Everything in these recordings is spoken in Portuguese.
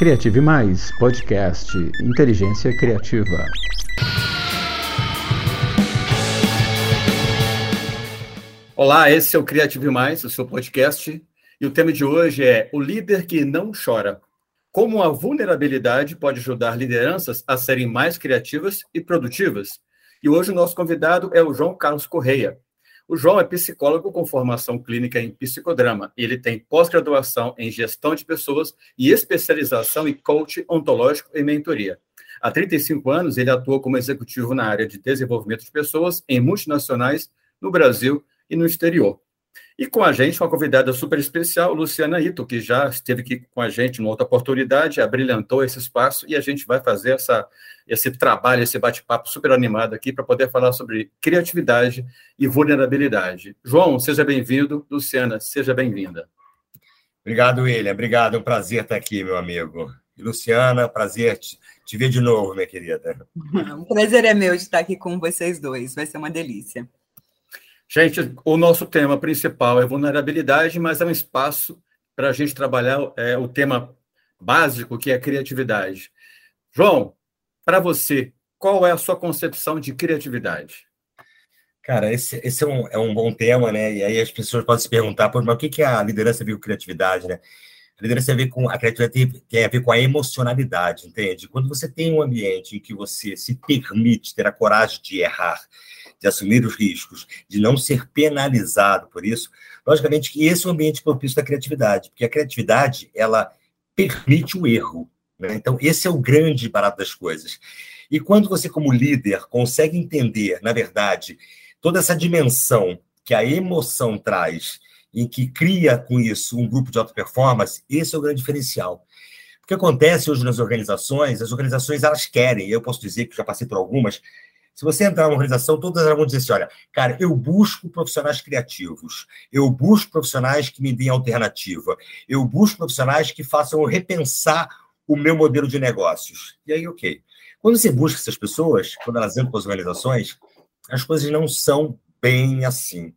Criative Mais, podcast Inteligência Criativa. Olá, esse é o Criative Mais, o seu podcast, e o tema de hoje é o líder que não chora. Como a vulnerabilidade pode ajudar lideranças a serem mais criativas e produtivas. E hoje o nosso convidado é o João Carlos Correia. O João é psicólogo com formação clínica em psicodrama e ele tem pós-graduação em gestão de pessoas e especialização em coach ontológico e mentoria. Há 35 anos, ele atua como executivo na área de desenvolvimento de pessoas em multinacionais no Brasil e no exterior. E com a gente, uma convidada super especial, Luciana Ito, que já esteve aqui com a gente numa outra oportunidade, abrilhantou esse espaço e a gente vai fazer essa, esse trabalho, esse bate-papo super animado aqui para poder falar sobre criatividade e vulnerabilidade. João, seja bem-vindo. Luciana, seja bem-vinda. Obrigado, William. Obrigado. É um prazer estar aqui, meu amigo. E Luciana, prazer te, te ver de novo, minha querida. O prazer é meu de estar aqui com vocês dois. Vai ser uma delícia. Gente, o nosso tema principal é vulnerabilidade, mas é um espaço para a gente trabalhar é, o tema básico, que é criatividade. João, para você, qual é a sua concepção de criatividade? Cara, esse, esse é, um, é um bom tema, né? E aí as pessoas podem se perguntar, mas o que, que a liderança vê criatividade, né? A liderança ver com a criatividade tem a ver com a emocionalidade, entende? Quando você tem um ambiente em que você se permite ter a coragem de errar, de assumir os riscos, de não ser penalizado por isso, logicamente que esse é o ambiente propício da criatividade, porque a criatividade, ela permite o erro. Né? Então, esse é o grande barato das coisas. E quando você, como líder, consegue entender, na verdade, toda essa dimensão que a emoção traz e que cria com isso um grupo de alta performance, esse é o grande diferencial. O que acontece hoje nas organizações, as organizações elas querem, eu posso dizer que já passei por algumas, se você entrar numa organização, todas elas vão dizer assim: olha, cara, eu busco profissionais criativos, eu busco profissionais que me deem alternativa, eu busco profissionais que façam eu repensar o meu modelo de negócios. E aí, ok. Quando você busca essas pessoas, quando elas entram para as organizações, as coisas não são bem assim.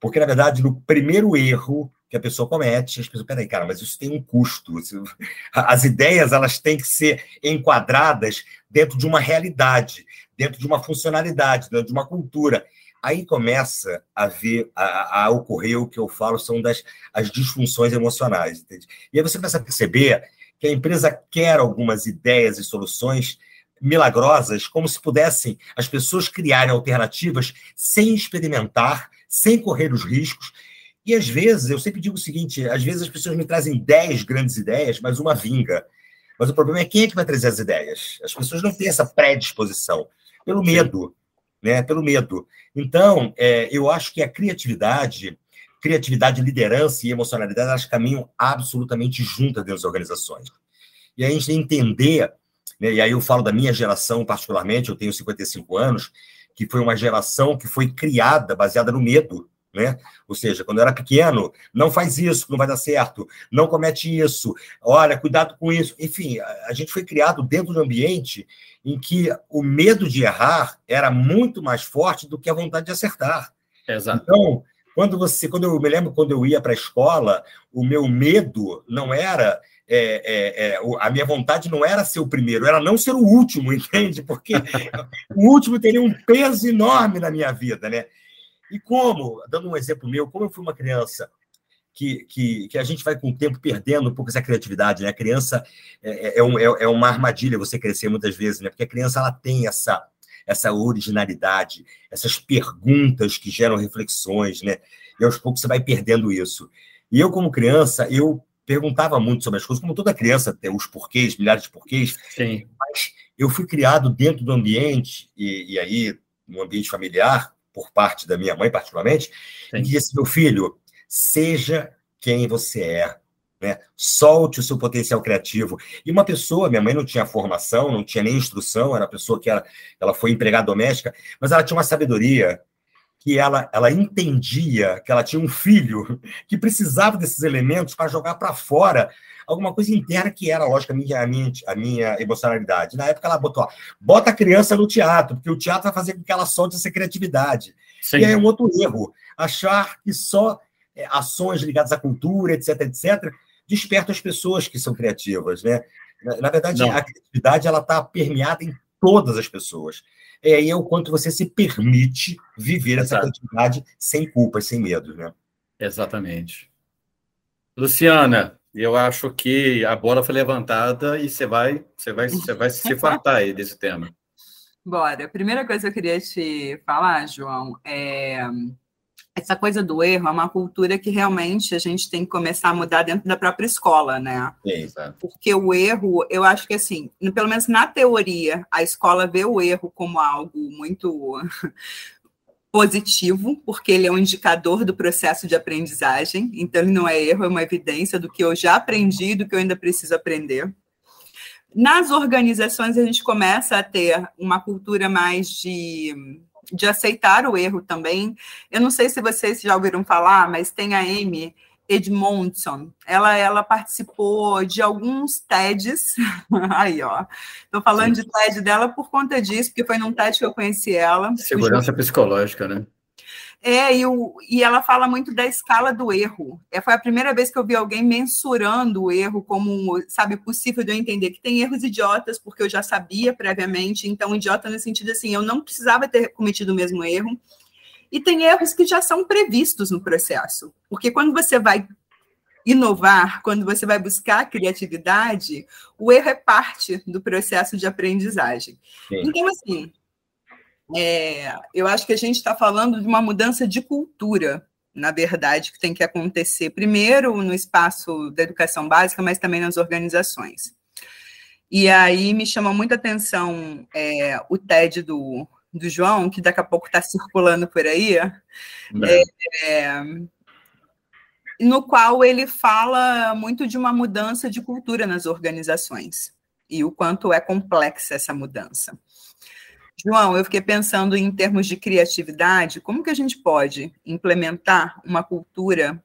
Porque, na verdade, no primeiro erro que a pessoa comete, as pessoas, peraí, cara, mas isso tem um custo. As ideias, elas têm que ser enquadradas dentro de uma realidade dentro de uma funcionalidade, dentro de uma cultura. Aí começa a ver, a, a ocorrer o que eu falo são das as disfunções emocionais. Entende? E aí você começa a perceber que a empresa quer algumas ideias e soluções milagrosas, como se pudessem as pessoas criarem alternativas sem experimentar, sem correr os riscos. E às vezes, eu sempre digo o seguinte: às vezes as pessoas me trazem dez grandes ideias, mas uma vinga. Mas o problema é quem é que vai trazer as ideias. As pessoas não têm essa predisposição pelo medo, né? Pelo medo. Então, é, eu acho que a criatividade, criatividade, liderança e emocionalidade, elas caminham absolutamente juntas dentro das organizações. E a gente entender, né, e aí eu falo da minha geração particularmente, eu tenho 55 anos, que foi uma geração que foi criada baseada no medo, né? Ou seja, quando eu era pequeno, não faz isso, não vai dar certo, não comete isso, olha, cuidado com isso. Enfim, a, gente foi criado dentro de um ambiente em que o medo de errar era muito mais forte do que a vontade de acertar. Exato. Então, quando você, quando eu me lembro quando eu ia para a escola, o meu medo não era é, é, é, a minha vontade não era ser o primeiro, era não ser o último, entende? Porque o último teria um peso enorme na minha vida, né? E como, dando um exemplo meu, como eu fui uma criança que, que, que, a gente vai com o tempo perdendo um pouco essa criatividade, né? A criança é, é, é um, é, é, uma armadilha você crescer muitas vezes, né? Porque a criança ela tem essa essa originalidade, essas perguntas que geram reflexões, né? E aos poucos você vai perdendo isso. E eu como criança, eu perguntava muito sobre as coisas, como toda criança tem os porquês, milhares de porquês. Sim. Mas eu fui criado dentro do ambiente e, e aí no ambiente familiar por parte da minha mãe particularmente, Sim. e disse meu filho seja quem você é. Né? Solte o seu potencial criativo. E uma pessoa, minha mãe não tinha formação, não tinha nem instrução, era uma pessoa que era, ela foi empregada doméstica, mas ela tinha uma sabedoria que ela, ela entendia que ela tinha um filho que precisava desses elementos para jogar para fora alguma coisa interna que era, lógico, a minha, a minha, emocionalidade. Na época ela botou, ó, bota a criança no teatro, porque o teatro vai fazer com que ela solte essa criatividade. Sim. E aí é um outro erro, achar que só é, ações ligadas à cultura, etc, etc, desperta as pessoas que são criativas, né? Na, na verdade, Não. a criatividade ela está permeada em todas as pessoas. É aí é o quanto você se permite viver essa Exato. criatividade sem culpas, sem medo, né? Exatamente. Luciana, eu acho que a bola foi levantada e você vai, você vai, você vai se fartar aí desse tema. Bora. A primeira coisa que eu queria te falar, João, é essa coisa do erro é uma cultura que realmente a gente tem que começar a mudar dentro da própria escola, né? Exato. Porque o erro, eu acho que assim, pelo menos na teoria, a escola vê o erro como algo muito positivo, porque ele é um indicador do processo de aprendizagem, então ele não é erro, é uma evidência do que eu já aprendi e do que eu ainda preciso aprender. Nas organizações, a gente começa a ter uma cultura mais de de aceitar o erro também. Eu não sei se vocês já ouviram falar, mas tem a Amy Edmondson. Ela, ela participou de alguns TEDs. Aí, ó. Estou falando Sim. de TED dela por conta disso, porque foi num TED que eu conheci ela. Segurança psicológica, né? É, e, o, e ela fala muito da escala do erro. É, foi a primeira vez que eu vi alguém mensurando o erro como, sabe, possível de eu entender que tem erros idiotas, porque eu já sabia previamente, então idiota no sentido assim, eu não precisava ter cometido o mesmo erro. E tem erros que já são previstos no processo, porque quando você vai inovar, quando você vai buscar criatividade, o erro é parte do processo de aprendizagem. Sim. Então, assim, é, eu acho que a gente está falando de uma mudança de cultura, na verdade, que tem que acontecer primeiro no espaço da educação básica, mas também nas organizações. E aí me chama muita atenção é, o TED do, do João, que daqui a pouco está circulando por aí, é, é, no qual ele fala muito de uma mudança de cultura nas organizações e o quanto é complexa essa mudança. João, eu fiquei pensando em termos de criatividade, como que a gente pode implementar uma cultura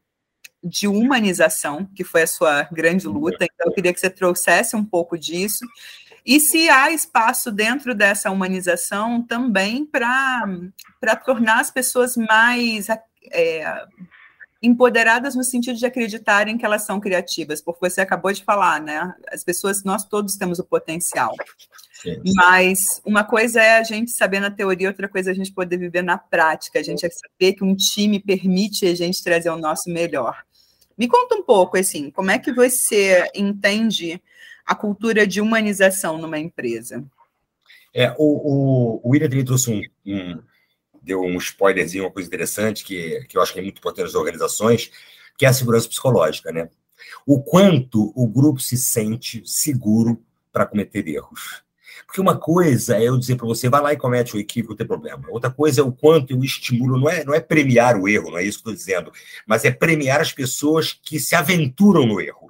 de humanização, que foi a sua grande luta, então eu queria que você trouxesse um pouco disso, e se há espaço dentro dessa humanização também para tornar as pessoas mais é, empoderadas no sentido de acreditarem que elas são criativas, porque você acabou de falar, né? As pessoas, nós todos temos o potencial. Sim. Mas uma coisa é a gente saber na teoria, outra coisa é a gente poder viver na prática. A gente é saber que um time permite a gente trazer o nosso melhor. Me conta um pouco, assim, como é que você entende a cultura de humanização numa empresa? É, o, o, o William trouxe um, um deu um spoilerzinho, uma coisa interessante que, que eu acho que é muito importante nas organizações, que é a segurança psicológica, né? O quanto o grupo se sente seguro para cometer erros. Porque uma coisa é eu dizer para você, vai lá e comete o equívoco, não tem problema. Outra coisa é o quanto eu estimulo, não é, não é premiar o erro, não é isso que estou dizendo, mas é premiar as pessoas que se aventuram no erro.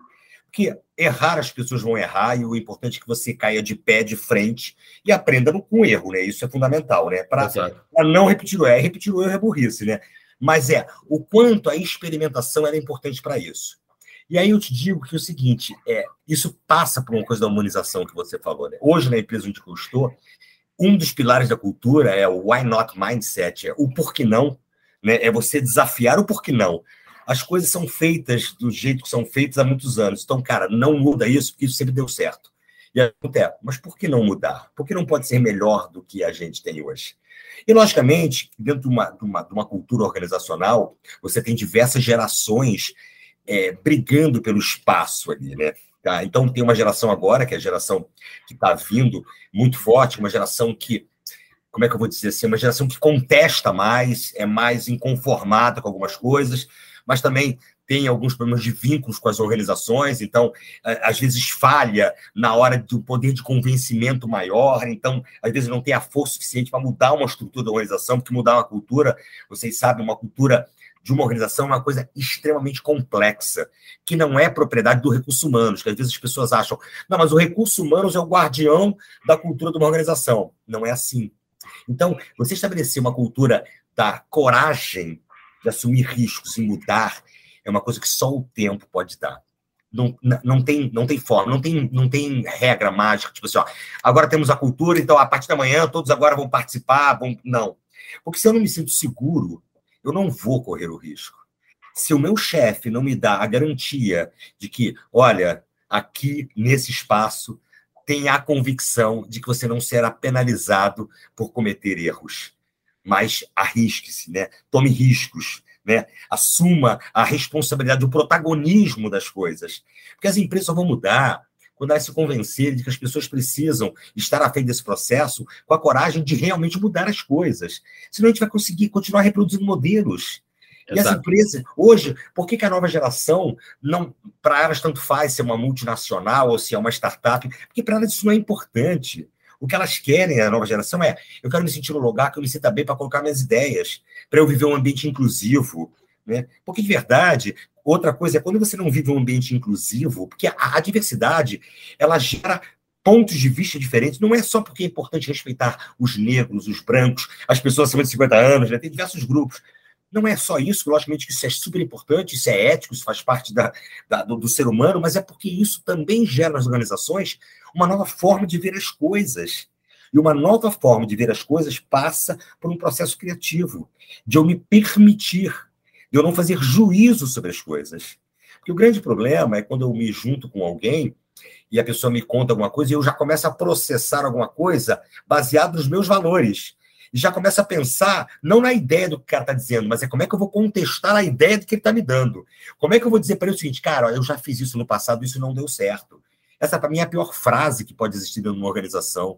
Porque errar as pessoas vão errar e o importante é que você caia de pé, de frente e aprenda com o erro, né? Isso é fundamental, né? Para não repetir o erro. Repetir o erro é burrice, né? Mas é o quanto a experimentação é importante para isso. E aí eu te digo que é o seguinte, é, isso passa por uma coisa da humanização que você falou. Né? Hoje, na empresa onde eu estou, um dos pilares da cultura é o why not mindset, é o por que não, né? é você desafiar o por que não as coisas são feitas do jeito que são feitas há muitos anos. Então, cara, não muda isso, porque isso sempre deu certo. E até, mas por que não mudar? Por que não pode ser melhor do que a gente tem hoje? E, logicamente, dentro de uma, de uma, de uma cultura organizacional, você tem diversas gerações é, brigando pelo espaço ali, né? Tá? Então, tem uma geração agora, que é a geração que está vindo muito forte, uma geração que, como é que eu vou dizer assim, uma geração que contesta mais, é mais inconformada com algumas coisas, mas também tem alguns problemas de vínculos com as organizações, então, às vezes falha na hora do poder de convencimento maior, então, às vezes não tem a força suficiente para mudar uma estrutura da organização, porque mudar uma cultura, vocês sabem, uma cultura de uma organização é uma coisa extremamente complexa, que não é propriedade do recurso humano, que às vezes as pessoas acham, não, mas o recurso humano é o guardião da cultura de uma organização. Não é assim. Então, você estabelecer uma cultura da coragem de assumir riscos e mudar, é uma coisa que só o tempo pode dar. Não, não, tem, não tem forma, não tem, não tem regra mágica, tipo assim, ó, agora temos a cultura, então a partir da manhã todos agora vão participar, vão... Não. Porque se eu não me sinto seguro, eu não vou correr o risco. Se o meu chefe não me dá a garantia de que, olha, aqui nesse espaço tem a convicção de que você não será penalizado por cometer erros, mas arrisque-se, né? Tome riscos, né? Assuma a responsabilidade do protagonismo das coisas, porque as empresas vão mudar quando elas se convencerem de que as pessoas precisam estar à frente desse processo com a coragem de realmente mudar as coisas. Senão a gente vai conseguir continuar reproduzindo modelos. E Exato. as empresas, hoje, por que, que a nova geração não, para elas tanto faz se é uma multinacional ou se é uma startup? Porque para elas isso não é importante. O que elas querem, a nova geração, é: eu quero me sentir no lugar que eu me sinta bem para colocar minhas ideias, para eu viver um ambiente inclusivo. Né? Porque, de verdade, outra coisa é quando você não vive um ambiente inclusivo, porque a, a diversidade ela gera pontos de vista diferentes. Não é só porque é importante respeitar os negros, os brancos, as pessoas acima de 50 anos, né? tem diversos grupos. Não é só isso, logicamente que isso é super importante, isso é ético, isso faz parte da, da do, do, ser humano, mas é porque isso também gera nas organizações uma nova forma de ver as coisas. E uma nova forma de ver as coisas passa por um processo criativo, de eu me permitir de eu não fazer juízo sobre as coisas. Porque o grande problema é quando eu me junto com alguém e a pessoa me conta alguma coisa e eu já começo a processar alguma coisa baseado nos meus valores. Já começo a pensar, não na ideia do que o cara está dizendo, mas é como é que eu vou contestar a ideia do que ele está me dando. Como é que eu vou dizer para ele o seguinte, cara, eu já fiz isso no passado, isso não deu certo. Essa, para mim, é a pior frase que pode existir dentro de uma organização.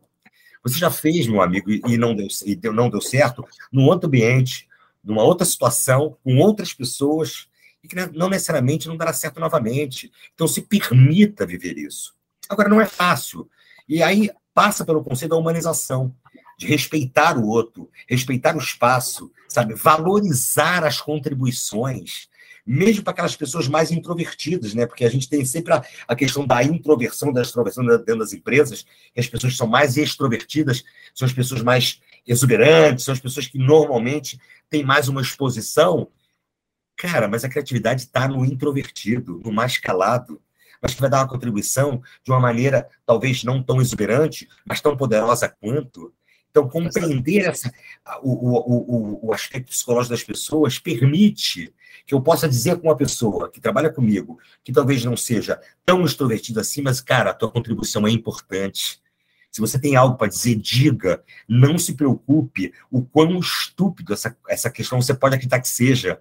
Você já fez, meu amigo, e não deu, e não deu certo, num outro ambiente, numa outra situação, com outras pessoas, e que não necessariamente não dará certo novamente. Então, se permita viver isso. Agora, não é fácil. E aí passa pelo conceito da humanização, de respeitar o outro, respeitar o espaço, sabe? Valorizar as contribuições, mesmo para aquelas pessoas mais introvertidas, né? Porque a gente tem sempre a, a questão da introversão, da extroversão dentro das empresas, que as pessoas que são mais extrovertidas são as pessoas mais exuberantes, são as pessoas que normalmente têm mais uma exposição. Cara, mas a criatividade está no introvertido, no mais calado, mas que vai dar uma contribuição de uma maneira talvez não tão exuberante, mas tão poderosa quanto. Então, compreender essa, o, o, o, aspecto psicológico das pessoas permite que eu possa dizer com uma pessoa que trabalha comigo, que talvez não seja tão extrovertida assim, mas, cara, a tua contribuição é importante. Se você tem algo para dizer, diga. Não se preocupe o quão estúpido essa, essa questão você pode acreditar que seja.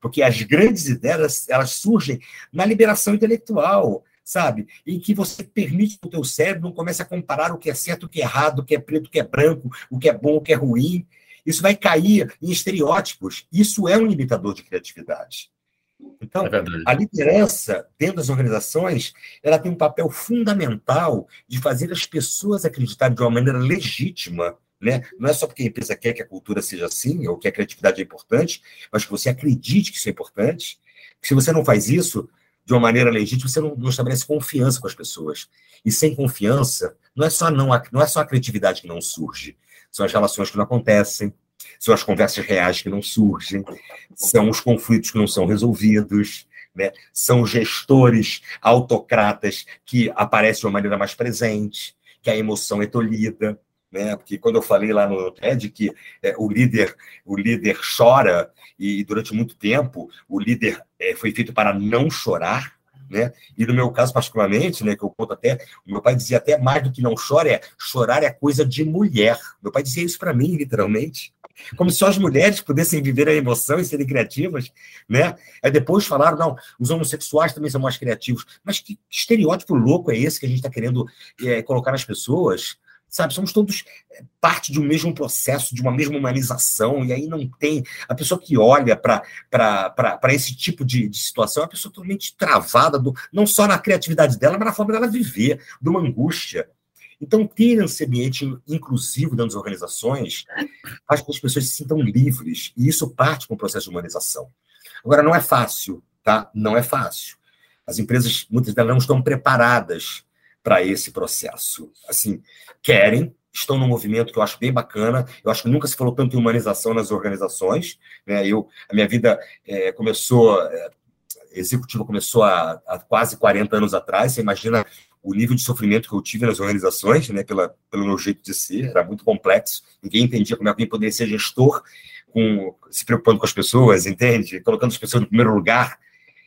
Porque as grandes ideias, elas surgem na liberação intelectual, sabe? E que você permite que o teu cérebro não comece a comparar o que é certo, o que é errado, o que é preto, o que é branco, o que é bom, o que é ruim. Isso vai cair em estereótipos. Isso é um limitador de criatividade. Então, é a liderança dentro das organizações, ela tem um papel fundamental de fazer as pessoas acreditarem de uma maneira legítima, né? Não é só porque a empresa quer que a cultura seja assim, ou que a criatividade é importante, mas que você acredite que isso é importante. Se você não faz isso de uma maneira legítima, você não, não estabelece confiança com as pessoas. E sem confiança, não é só não, não é só a criatividade que não surge, são as relações que não acontecem, são as conversas reais que não surgem, são os conflitos que não são resolvidos, né? são gestores autocratas que aparecem de uma maneira mais presente, que a emoção é tolhida. Né? Porque quando eu falei lá no TED que é, o líder o líder chora e durante muito tempo o líder é, foi feito para não chorar, né? E no meu caso, particularmente, né, que eu conto até, o meu pai dizia até mais do que não chora, é chorar é coisa de mulher. Meu pai dizia isso para mim, literalmente. Como se só as mulheres pudessem viver a emoção e serem criativas, né? Aí depois falaram, não, os homossexuais também são mais criativos. Mas que estereótipo louco é esse que a gente está querendo é, colocar nas pessoas? Sabe? Somos todos é, parte de um mesmo processo, de uma mesma humanização, e aí não tem. A pessoa que olha para esse tipo de, de, situação é uma pessoa totalmente travada, do, não só na criatividade dela, mas na forma dela viver, de uma angústia. Então, ter esse ambiente inclusivo dentro das organizações faz com que as pessoas se sintam livres, e isso parte com o processo de humanização. Agora, não é fácil, tá? Não é fácil. As empresas, muitas delas, não estão preparadas para esse processo. Assim, querem, estão num movimento que eu acho bem bacana. Eu acho que nunca se falou tanto em humanização nas organizações. Né? Eu, a minha vida é, começou, é, executiva começou há, há, quase 40 anos atrás. Você imagina o nível de sofrimento que eu tive nas organizações, né? Pela, pelo meu jeito de ser, era muito complexo. Ninguém entendia como é alguém poderia ser gestor com se preocupando com as pessoas, entende? Colocando as pessoas no primeiro lugar.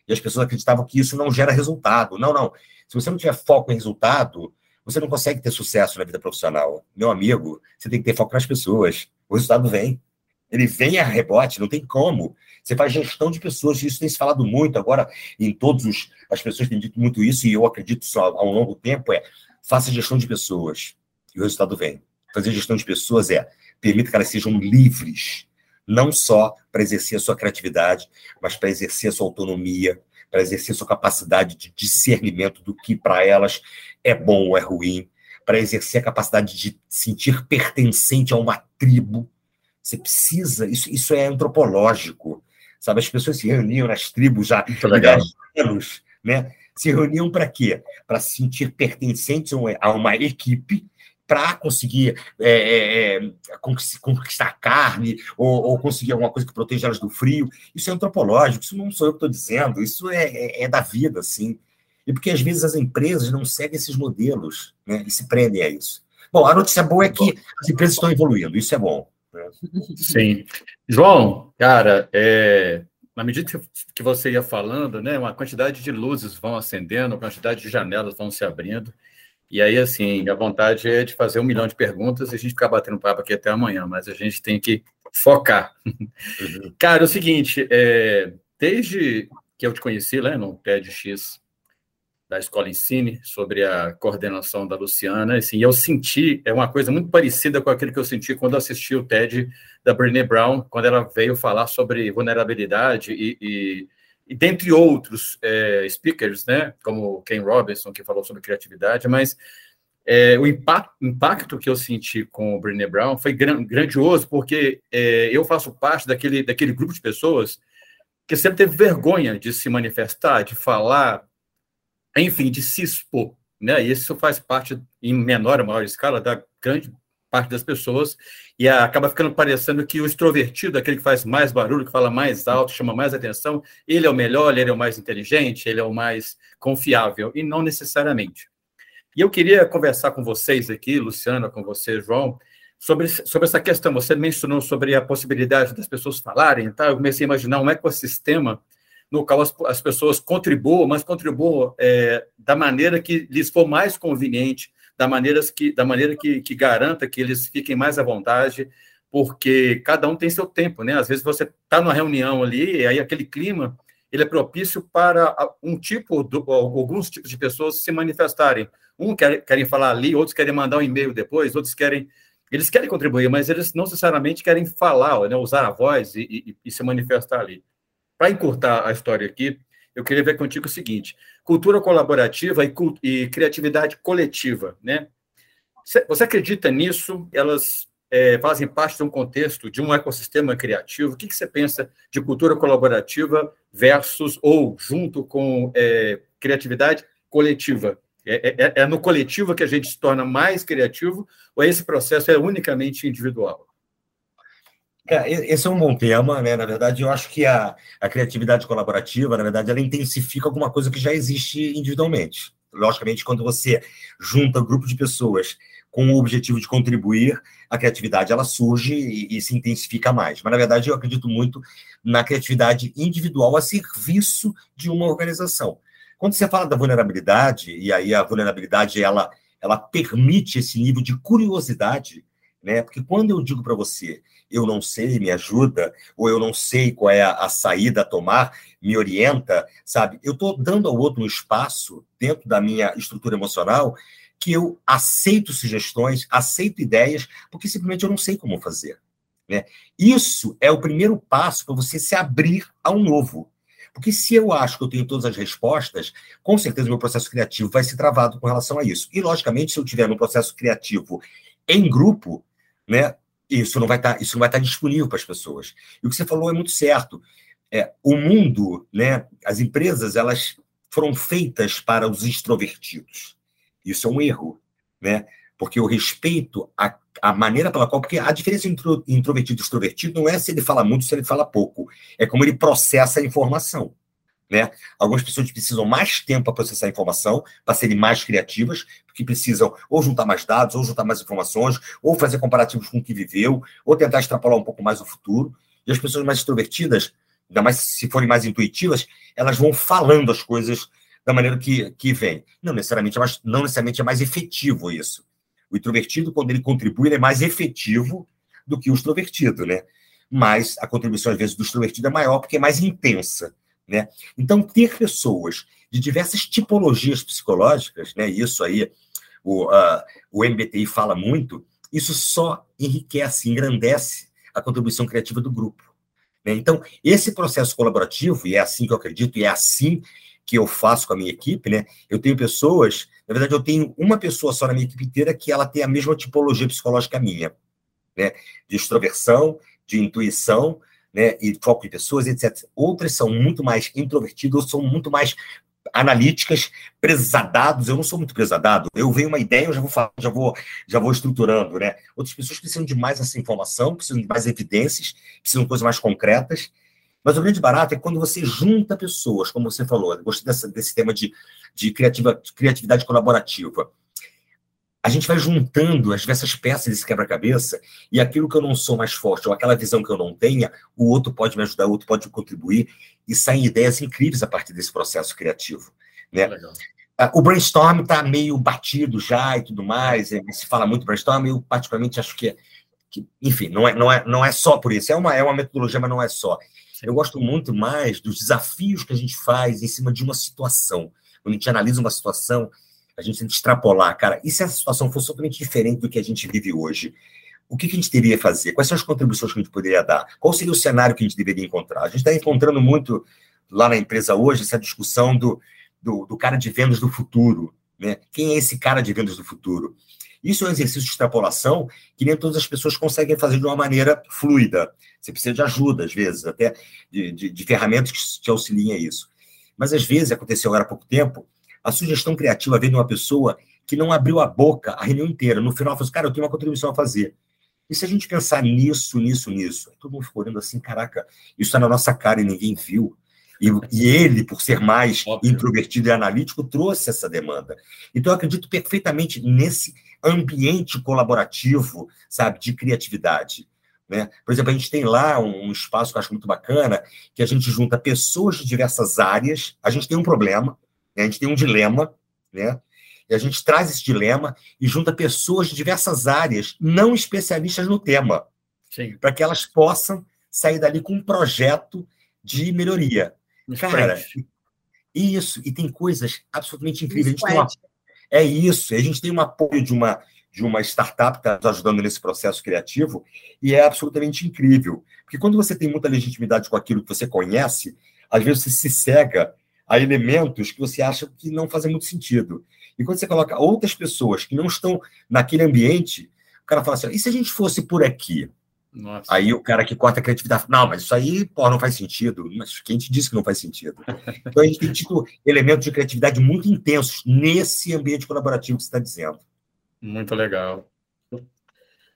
E as pessoas acreditavam que isso não gera resultado. Não, não. Se você não tiver foco em resultado, você não consegue ter sucesso na vida profissional. Meu amigo, você tem que ter foco nas pessoas. O resultado vem. Ele vem a rebote, não tem como. Você faz gestão de pessoas, isso tem se falado muito agora em todos os. As pessoas têm dito muito isso, e eu acredito só ao longo do tempo: é faça gestão de pessoas. E o resultado vem. Fazer gestão de pessoas é permita que elas sejam livres, não só para exercer a sua criatividade, mas para exercer a sua autonomia, para exercer a sua capacidade de discernimento do que para elas é bom ou é ruim, para exercer a capacidade de sentir pertencente a uma tribo. Você precisa, isso, isso é antropológico, sabe? As pessoas se reuniam nas tribos já há anos, né? Se reuniam para quê? Para se sentir pertencentes a uma equipe para conseguir é, é, é conquistar carne ou, ou, conseguir alguma coisa que proteja elas do frio. Isso é antropológico, isso não sou eu que estou dizendo, isso é, é, é, da vida, assim. E porque às vezes as empresas não seguem esses modelos né, e se prendem a isso. Bom, a notícia boa é que as empresas estão evoluindo, isso é bom. Né? Sim. João, cara, é, na medida que você ia falando, né, uma quantidade de luzes vão acendendo, uma quantidade de janelas vão se abrindo. E aí, assim, a vontade é de fazer um milhão de perguntas e a gente ficar batendo papo aqui até amanhã, mas a gente tem que focar. Uhum. Cara, é o seguinte, é, desde que eu te conheci, né, no TEDx da Escola Ensine, sobre a coordenação da Luciana, assim, eu senti, é uma coisa muito parecida com aquilo que eu senti quando assisti o TED da Brené Brown, quando ela veio falar sobre vulnerabilidade e, e e dentre outros é, speakers, né, como Ken Robinson, que falou sobre criatividade, mas é, o impacto, impacto, que eu senti com o Brené Brown foi gran, grandioso, porque é, eu faço parte daquele, daquele grupo de pessoas que sempre teve vergonha de se manifestar, de falar, enfim, de se expor. Né? E isso faz parte, em menor ou maior escala, da grande parte das pessoas, e acaba ficando parecendo que o extrovertido, aquele que faz mais barulho, que fala mais alto, chama mais atenção, ele é o melhor, ele é o mais inteligente, ele é o mais confiável, e não necessariamente. E eu queria conversar com vocês aqui, Luciana, com você, João, sobre, sobre essa questão. Você mencionou sobre a possibilidade das pessoas falarem, tá? eu comecei a imaginar um ecossistema no qual as, as pessoas contribuam, mas contribuam é, da maneira que lhes for mais conveniente, da maneira que, da maneira que, que garanta que eles fiquem mais à vontade, porque cada um tem seu tempo, né? Às vezes você está numa reunião ali, e aí aquele clima ele é propício para um tipo, do, alguns tipos de pessoas se manifestarem. Um quer, querem falar ali, outros querem mandar um e-mail depois, outros querem eles querem contribuir, mas eles não necessariamente querem falar, né, usar a voz e, e, e se manifestar ali. Para encurtar a história aqui, eu queria ver contigo o seguinte: cultura colaborativa e, e criatividade coletiva, né? Você acredita nisso? Elas é, fazem parte de um contexto, de um ecossistema criativo? O que, que você pensa de cultura colaborativa versus ou junto com é, criatividade coletiva? É, é, é, é, no coletivo que a gente se torna mais criativo ou esse processo é unicamente individual? É, esse é um bom tema, né? Na verdade, eu acho que a, a criatividade colaborativa, na verdade, ela intensifica alguma coisa que já existe individualmente. Logicamente, quando você junta um grupo de pessoas com o objetivo de contribuir, a criatividade ela surge e, e, se intensifica mais. Mas, na verdade, eu acredito muito na criatividade individual a serviço de uma organização. Quando você fala da vulnerabilidade, e aí a vulnerabilidade ela, ela permite esse nível de curiosidade, né? Porque quando eu digo para você eu não sei, me ajuda, ou eu não sei qual é a, a saída a tomar, me orienta, sabe? Eu estou dando ao outro um espaço dentro da minha estrutura emocional que eu aceito sugestões, aceito ideias, porque simplesmente eu não sei como fazer. Né? Isso é o primeiro passo para você se abrir ao novo. Porque se eu acho que eu tenho todas as respostas, com certeza o meu processo criativo vai ser travado com relação a isso. E, logicamente, se eu tiver um processo criativo em grupo, né, isso não vai estar, tá, isso não vai estar tá disponível para as pessoas. E o que você falou é muito certo. É, o mundo, né, as empresas, elas foram feitas para os extrovertidos. Isso é um erro, né? Porque o respeito à, à maneira pela qual, porque a diferença entre introvertido e extrovertido não é se ele fala muito, se ele fala pouco, é como ele processa a informação. Né? Algumas pessoas precisam mais tempo para processar a informação, para serem mais criativas, porque precisam ou juntar mais dados, ou juntar mais informações, ou fazer comparativos com o que viveu, ou tentar extrapolar um pouco mais o futuro. E as pessoas mais extrovertidas, ainda mais se forem mais intuitivas, elas vão falando as coisas da maneira que, que vem. Não necessariamente, é mais, não necessariamente é mais efetivo isso. O introvertido, quando ele contribui, ele é mais efetivo do que o extrovertido, né? Mas a contribuição, às vezes, do extrovertido é maior porque é mais intensa, né? Então, ter pessoas de diversas tipologias psicológicas, né? Isso aí o, uh, o MBTI fala muito, isso só enriquece, engrandece a contribuição criativa do grupo. Né? Então, esse processo colaborativo, e é assim que eu acredito, e é assim que eu faço com a minha equipe, né? Eu tenho pessoas, na verdade, eu tenho uma pessoa só na minha equipe inteira que ela tem a mesma tipologia psicológica minha, né? De extroversão, de intuição, né? E foco em pessoas, etc. Outras são muito mais introvertidas, são muito mais analíticas, presadados. Eu não sou muito presadado. Eu venho uma ideia, eu já vou já vou, já vou estruturando, né? Outras pessoas precisam de mais essa informação, precisam de mais evidências, precisam de coisas mais concretas. Mas o grande barato é quando você junta pessoas, como você falou. Gostei dessa, desse tema de, de, criativa, de criatividade colaborativa a gente vai juntando as diversas peças desse quebra-cabeça e aquilo que eu não sou mais forte, ou aquela visão que eu não tenha, o outro pode me ajudar, o outro pode contribuir, e saem ideias incríveis a partir desse processo criativo. Né? Ah, o brainstorm está meio batido já e tudo mais, é, se fala muito brainstorm, eu particularmente acho que, que, enfim, não é, não, é, não é só por isso, é uma, é uma metodologia, mas não é só. Eu gosto muito mais dos desafios que a gente faz em cima de uma situação. Quando a gente analisa uma situação, a gente tenta extrapolar, cara, e se essa situação fosse totalmente diferente do que a gente vive hoje? O que, que a gente deveria fazer? Quais são as contribuições que a gente poderia dar? Qual seria o cenário que a gente deveria encontrar? A gente está encontrando muito lá na empresa hoje essa discussão do, do, do, cara de vendas do futuro. Né? Quem é esse cara de vendas do futuro? Isso é um exercício de extrapolação que nem todas as pessoas conseguem fazer de uma maneira fluida. Você precisa de ajuda, às vezes, até de, de, de ferramentas que te auxiliem a isso. Mas, às vezes, aconteceu agora há pouco tempo, a sugestão criativa veio de uma pessoa que não abriu a boca a reunião inteira. No final, falou assim, cara, eu tenho uma contribuição a fazer. E se a gente pensar nisso, nisso, nisso? Todo mundo ficou olhando assim, caraca, isso está na nossa cara e ninguém viu. E, e ele, por ser mais Óbvio. introvertido e analítico, trouxe essa demanda. Então, eu acredito perfeitamente nesse ambiente colaborativo, sabe, de criatividade. Né? Por exemplo, a gente tem lá um, um espaço que eu acho muito bacana, que a gente junta pessoas de diversas áreas. A gente tem um problema, né? A gente tem um dilema, né? E a gente traz esse dilema e junta pessoas de diversas áreas, não especialistas no tema, para que elas possam sair dali com um projeto de melhoria. Cara, isso, e tem coisas absolutamente incríveis. Uma, é isso, a gente tem um apoio de uma, de uma startup que está nos ajudando nesse processo criativo, e é absolutamente incrível. Porque quando você tem muita legitimidade com aquilo que você conhece, às vezes você se cega a elementos que você acha que não fazem muito sentido. E quando você coloca outras pessoas que não estão naquele ambiente, o cara fala assim: e se a gente fosse por aqui? Nossa. Aí o cara que corta a criatividade, não, mas isso aí, pô, não faz sentido. Mas quem te disse que não faz sentido? Então a gente tem tipo elementos de criatividade muito intensos nesse ambiente colaborativo que você está dizendo. Muito legal.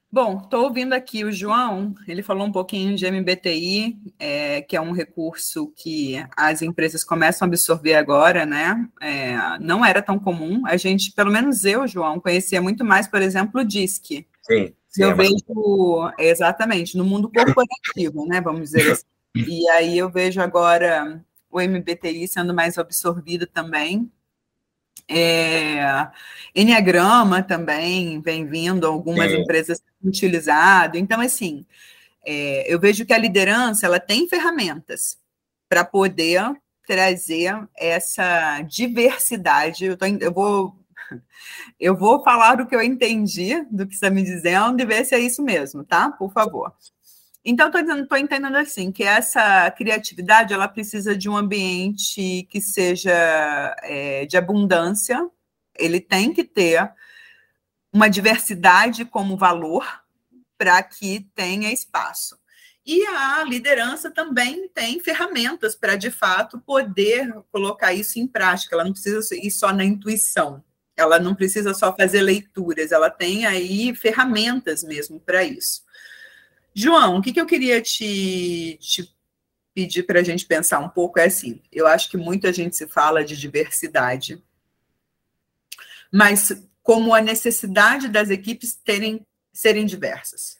Bom, estou ouvindo aqui o João, ele falou um pouquinho de MBTI, é, que é um recurso que as empresas começam a absorver agora, né? É, não era tão comum. A gente, pelo menos eu, João, conhecia muito mais, por exemplo, o DISC. Sim. sim eu é vejo, exatamente, no mundo corporativo, né? Vamos dizer assim. E aí eu vejo agora o MBTI sendo mais absorvido também. É, Enneagrama também vem vindo, algumas Sim. empresas utilizado. Então, assim, é, eu vejo que a liderança ela tem ferramentas para poder trazer essa diversidade. Eu, tô, eu, vou, eu vou falar do que eu entendi do que você está me dizendo e ver se é isso mesmo, tá? Por favor. Então, estou entendendo assim, que essa criatividade, ela precisa de um ambiente que seja é, de abundância, ele tem que ter uma diversidade como valor para que tenha espaço. E a liderança também tem ferramentas para, de fato, poder colocar isso em prática. Ela não precisa ir só na intuição, ela não precisa só fazer leituras, ela tem aí ferramentas mesmo para isso. João, o que, que eu queria te, te pedir para a gente pensar um pouco é assim: eu acho que muita gente se fala de diversidade, mas como a necessidade das equipes terem serem diversas.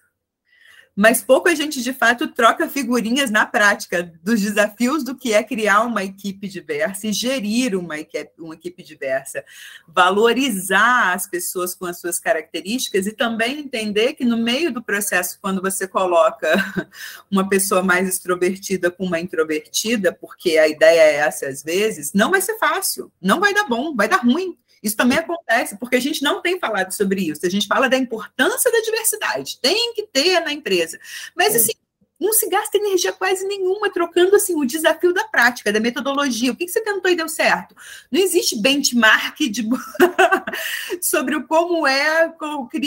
Mas pouco a gente de fato troca figurinhas na prática dos desafios do que é criar uma equipe diversa e gerir uma equipe, uma equipe diversa, valorizar as pessoas com as suas características e também entender que no meio do processo, quando você coloca uma pessoa mais extrovertida com uma introvertida, porque a ideia é essa às vezes, não vai ser fácil, não vai dar bom, vai dar ruim. Isso também acontece, porque a gente não tem falado sobre isso. A gente fala da importância da diversidade, tem que ter na empresa. Mas, assim, não se gasta energia quase nenhuma trocando assim o desafio da prática, da metodologia. O que, você tentou e deu certo? Não existe benchmark de... sobre o como é,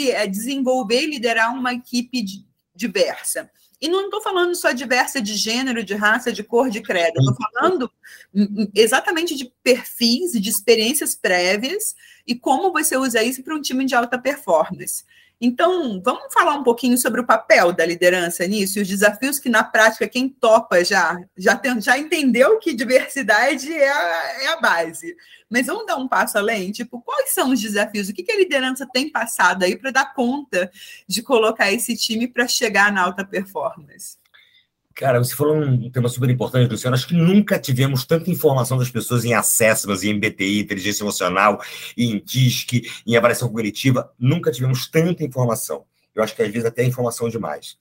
é desenvolver e liderar uma equipe diversa. E não estou falando só diversa de gênero, de raça, de cor, de credo. Estou falando hum, hum, exatamente de perfis e de experiências prévias e como você usa isso para um time de alta performance. Então, vamos falar um pouquinho sobre o papel da liderança nisso e os desafios que, na prática, quem topa já, já, tem, já entendeu que diversidade é a, é a base. Mas vamos dar um passo além? Tipo, quais são os desafios? O que, que a liderança tem passado aí para dar conta de colocar esse time para chegar na alta performance? Cara, você falou um tema super importante, Luciano. Acho que nunca tivemos tanta informação das pessoas em assessments, em MBTI, inteligência emocional, em DISC, em avaliação cognitiva. Nunca tivemos tanta informação. Eu acho que às vezes até é informação demais.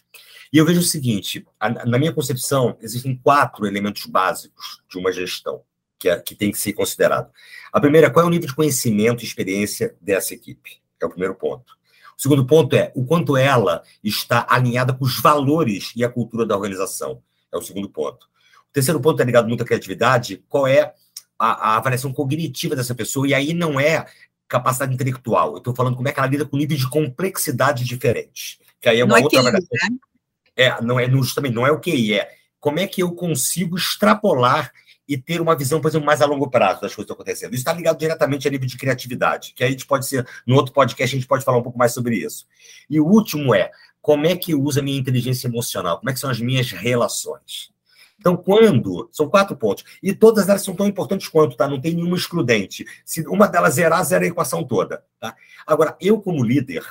E eu vejo o seguinte: na minha concepção, existem quatro elementos básicos de uma gestão que, é, que tem que ser considerado. A primeira, qual é o nível de conhecimento e experiência dessa equipe? É o primeiro ponto. O segundo ponto é o quanto ela está alinhada com os valores e a cultura da organização. É o segundo ponto. O terceiro ponto é ligado muito à criatividade. Qual é a, a avaliação cognitiva dessa pessoa? E aí não é capacidade intelectual. Eu estou falando como é que ela lida com níveis de complexidade diferentes. Que aí é uma não outra é avaliação. Né? É, não é justamente não é o que é como é que eu consigo extrapolar e ter uma visão, por exemplo, mais a longo prazo das coisas acontecendo. Isso está ligado diretamente a nível de criatividade, que a gente pode ser, no outro podcast, a gente pode falar um pouco mais sobre isso. E o último é, como é que uso a minha inteligência emocional? Como é que são as minhas relações? Então, quando. São quatro pontos. E todas elas são tão importantes quanto, tá? Não tem nenhuma excludente. Se uma delas zerar, zera a equação toda. Tá? Agora, eu, como líder,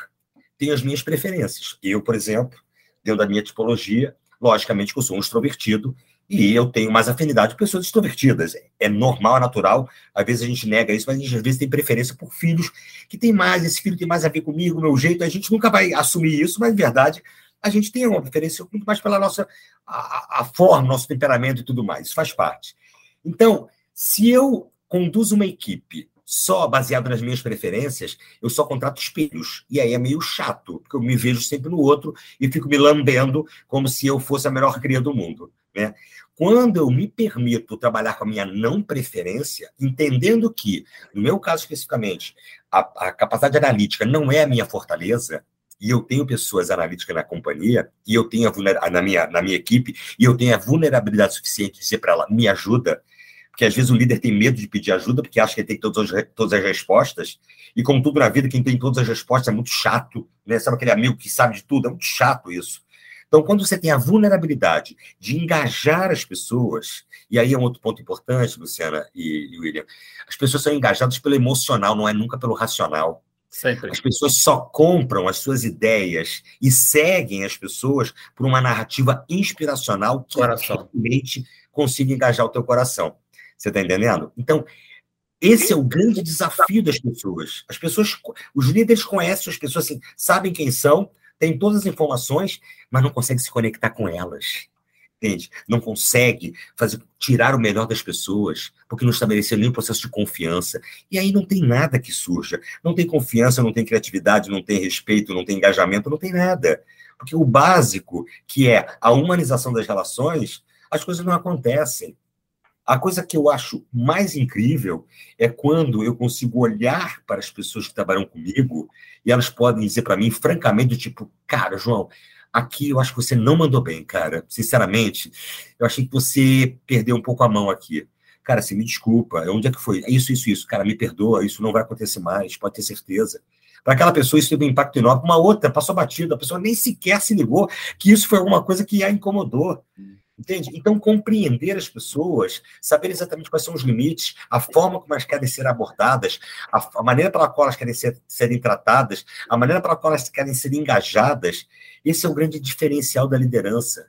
tenho as minhas preferências. Eu, por exemplo, dentro da minha tipologia, logicamente que eu sou um extrovertido, e eu tenho mais afinidade com pessoas extrovertidas. É normal, é natural. Às vezes a gente nega isso, mas a gente às vezes tem preferência por filhos que tem mais, esse filho tem mais a ver comigo, meu jeito. A gente nunca vai assumir isso, mas, de verdade, a gente tem uma preferência muito mais pela nossa a, a forma, nosso temperamento e tudo mais. Isso faz parte. Então, se eu conduzo uma equipe só baseado nas minhas preferências, eu só contrato espelhos. E aí é meio chato, porque eu me vejo sempre no outro e fico me lambendo como se eu fosse a melhor cria do mundo. Né? Quando eu me permito trabalhar com a minha não preferência, entendendo que, no meu caso especificamente, a, a capacidade analítica não é a minha fortaleza, e eu tenho pessoas analíticas na companhia, e eu tenho a na minha, na minha equipe, e eu tenho a vulnerabilidade suficiente de dizer para ela, me ajuda, porque às vezes o líder tem medo de pedir ajuda, porque acha que ele tem todas as, todas as respostas, e como tudo na vida, quem tem todas as respostas é muito chato, né? Sabe aquele amigo que sabe de tudo? É muito chato isso. Então, quando você tem a vulnerabilidade de engajar as pessoas, e aí é um outro ponto importante, Luciana e, e William, as pessoas são engajadas pelo emocional, não é nunca pelo racional. Sempre. As pessoas só compram as suas ideias e seguem as pessoas por uma narrativa inspiracional que realmente consiga engajar o teu coração. Você está entendendo? Então, esse é o grande desafio das pessoas. As pessoas, os líderes conhecem as pessoas, assim, sabem quem são, tem todas as informações, mas não consegue se conectar com elas. Entende? Não consegue fazer, tirar o melhor das pessoas, porque não estabeleceu nenhum processo de confiança. E aí não tem nada que surja. Não tem confiança, não tem criatividade, não tem respeito, não tem engajamento, não tem nada. Porque o básico, que é a humanização das relações, as coisas não acontecem. A coisa que eu acho mais incrível é quando eu consigo olhar para as pessoas que trabalham comigo e elas podem dizer para mim, francamente, tipo, cara, João, aqui eu acho que você não mandou bem, cara. Sinceramente, eu achei que você perdeu um pouco a mão aqui. Cara, você me desculpa, onde é que foi? Isso, isso, isso. Cara, me perdoa, isso não vai acontecer mais, pode ter certeza. Para aquela pessoa, isso teve um impacto enorme. Uma outra passou batida, a pessoa nem sequer se ligou que isso foi alguma coisa que a incomodou. Entende? Então, compreender as pessoas, saber exatamente quais são os limites, a forma como elas querem ser abordadas, a, a maneira pela qual elas querem ser, serem tratadas, a maneira pela qual elas querem ser engajadas, esse é o grande diferencial da liderança.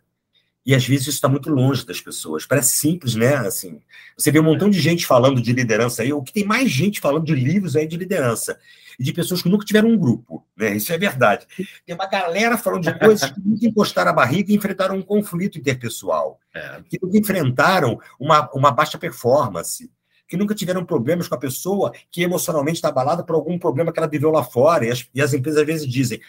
E às vezes isso está muito longe das pessoas. Parece simples, né? Assim, você vê um montão de gente falando de liderança aí, o que tem mais gente falando de livros aí de liderança de pessoas que nunca tiveram um grupo, né? Isso é verdade. Tem uma galera falando de coisas que nunca encostaram a barriga e enfrentaram um conflito interpessoal, é. que nunca enfrentaram uma, uma baixa performance, que nunca tiveram problemas com a pessoa que emocionalmente está abalada por algum problema que ela viveu lá fora. E as, e as empresas às vezes dizem,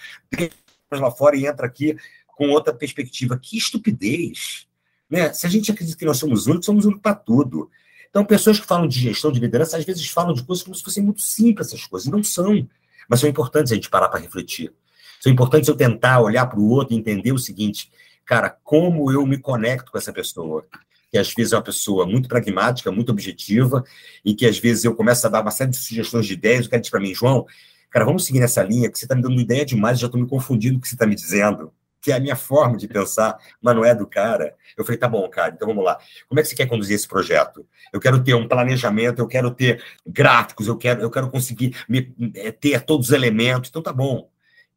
lá fora e entra aqui com outra perspectiva. Que estupidez! Né? Se a gente acredita que nós somos únicos, somos únicos para tudo. Então, pessoas que falam de gestão de liderança, às vezes falam de coisas como se fossem muito simples essas coisas, não são. Mas são importantes a gente parar para refletir. São importantes eu tentar olhar para o outro e entender o seguinte, cara, como eu me conecto com essa pessoa? Que às vezes é uma pessoa muito pragmática, muito objetiva, e que às vezes eu começo a dar uma série de sugestões de ideias, o cara diz para mim, João, cara, vamos seguir nessa linha, que você está me dando ideia demais, já estou me confundindo com o que você está me dizendo que é a minha forma de pensar, mas não é do cara. Eu falei, tá bom, cara, então vamos lá. Como é que você quer conduzir esse projeto? Eu quero ter um planejamento, eu quero ter gráficos, eu quero, eu quero conseguir me, é, ter todos os elementos. Então tá bom.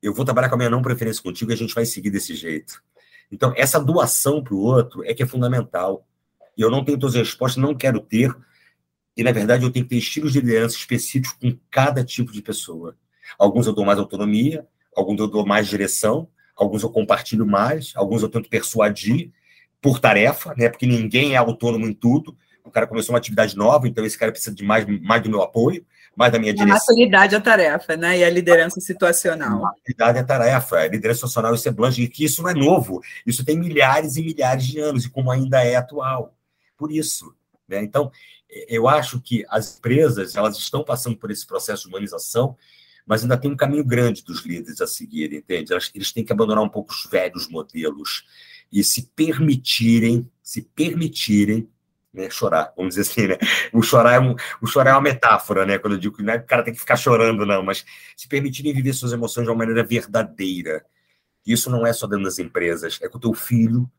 Eu vou trabalhar com a minha não preferência contigo e a gente vai seguir desse jeito. Então, essa doação para o outro é que é fundamental. E eu não tenho todas as respostas, não quero ter. E, na verdade, eu tenho que ter estilos de liderança específicos com cada tipo de pessoa. Alguns eu dou mais autonomia, alguns eu dou mais direção, alguns eu compartilho mais, alguns eu tento persuadir por tarefa, né? Porque ninguém é autônomo em tudo. O cara começou uma atividade nova, então esse cara precisa de mais, mais do meu apoio, mais da minha a direção. A maturidade é a tarefa, né? E a liderança situacional. A maturidade é a tarefa, a liderança situacional, isso é blanche, e que isso não é novo. Isso tem milhares e milhares de anos, e como ainda é atual. Por isso, né? Então, eu acho que as empresas, elas estão passando por esse processo de humanização, mas ainda tem um caminho grande dos líderes a seguir, entende? Eles têm que abandonar um pouco os velhos modelos e se permitirem, se permitirem né, chorar, vamos dizer assim, né? O chorar, é um, o chorar é uma metáfora, né? Quando eu digo que é o cara tem que ficar chorando, não, mas se permitirem viver suas emoções de uma maneira verdadeira. Isso não é só dentro das empresas, é com o teu filho,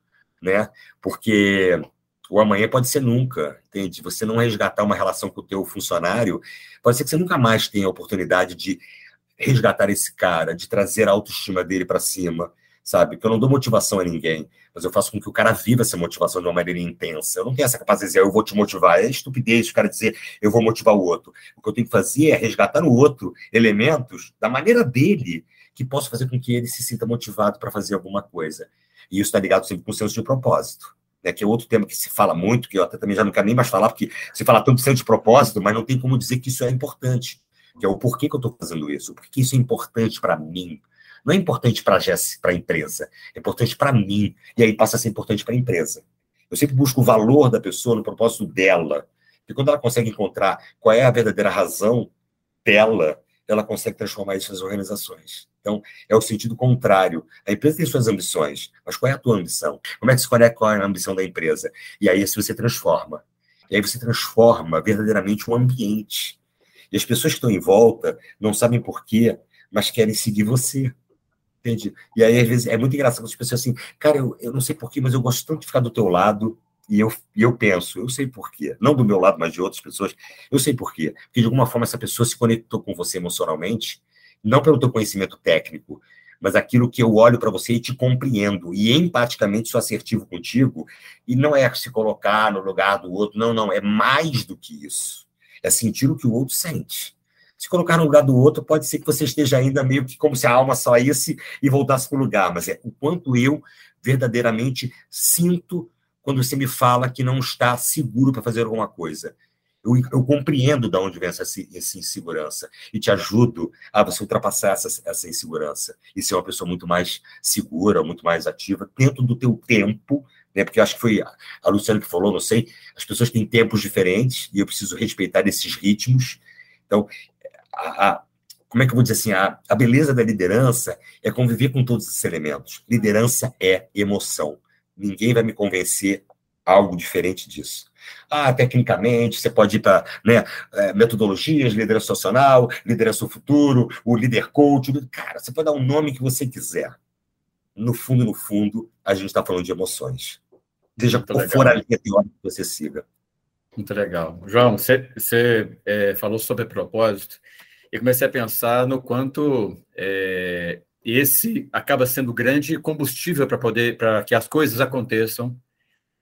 né? Porque o amanhã pode ser nunca, entende? Você não resgatar uma relação com o teu funcionário, pode ser que você nunca mais tenha a oportunidade de resgatar esse cara, de trazer a autoestima dele para cima, sabe? Porque eu não dou motivação a ninguém, mas eu faço com que o cara viva essa motivação de uma maneira intensa. Eu não tenho essa capacidade de dizer, eu vou te motivar. É estupidez o cara dizer, eu vou motivar o outro. O que eu tenho que fazer é resgatar no outro elementos da maneira dele que possa fazer com que ele se sinta motivado para fazer alguma coisa. E isso está ligado sempre com o senso de propósito né, que é outro tema que se fala muito, que eu até também já não quero nem mais falar, porque se fala tanto de propósito, mas não tem como dizer que isso é importante, que é o porquê que eu estou fazendo isso, porque isso é importante para mim. Não é importante para a empresa, é importante para mim, e aí passa a ser importante para a empresa. Eu sempre busco o valor da pessoa no propósito dela, porque quando ela consegue encontrar qual é a verdadeira razão dela, ela consegue transformar isso nas organizações. Então, é o sentido contrário. A empresa tem suas ambições, mas qual é a tua ambição? Como é que se conecta com a ambição da empresa? E aí, se você transforma. E aí você transforma verdadeiramente o ambiente. E as pessoas que estão em volta não sabem por quê, mas querem seguir você. Entende? E aí, às vezes, é muito engraçado as pessoas assim, cara, eu, eu não sei porquê, mas eu gosto tanto de ficar do teu lado, e eu, e eu penso, eu sei por quê. Não do meu lado, mas de outras pessoas. Eu sei por quê. Porque, de alguma forma, essa pessoa se conectou com você emocionalmente não pelo teu conhecimento técnico, mas aquilo que eu olho para você e te compreendo, e empaticamente sou assertivo contigo, e não é se colocar no lugar do outro, não, não, é mais do que isso. É sentir o que o outro sente. Se colocar no lugar do outro, pode ser que você esteja ainda meio que como se a alma saísse e voltasse para o lugar, mas é o quanto eu verdadeiramente sinto quando você me fala que não está seguro para fazer alguma coisa eu, eu compreendo de onde vem essa, essa insegurança e te ajudo a você ultrapassar essa, essa insegurança e ser uma pessoa muito mais segura, muito mais ativa, dentro do teu tempo, né? Porque acho que foi a Luciana que falou, não sei, as pessoas têm tempos diferentes e eu preciso respeitar esses ritmos. Então, a, a como é que eu vou dizer assim? A, a beleza da liderança é conviver com todos esses elementos. Liderança é emoção. Ninguém vai me convencer algo diferente disso. Ah, tecnicamente, você pode ir para né, é, metodologias, liderança social, liderança do futuro, o líder coach. Cara, você pode dar o um nome que você quiser. No fundo, no fundo, a gente está falando de emoções. seja qual for a linha teórica que você siga. Muito legal. João, você, você é, falou sobre propósito e comecei a pensar no quanto é, esse acaba sendo grande combustível para poder para que as coisas aconteçam,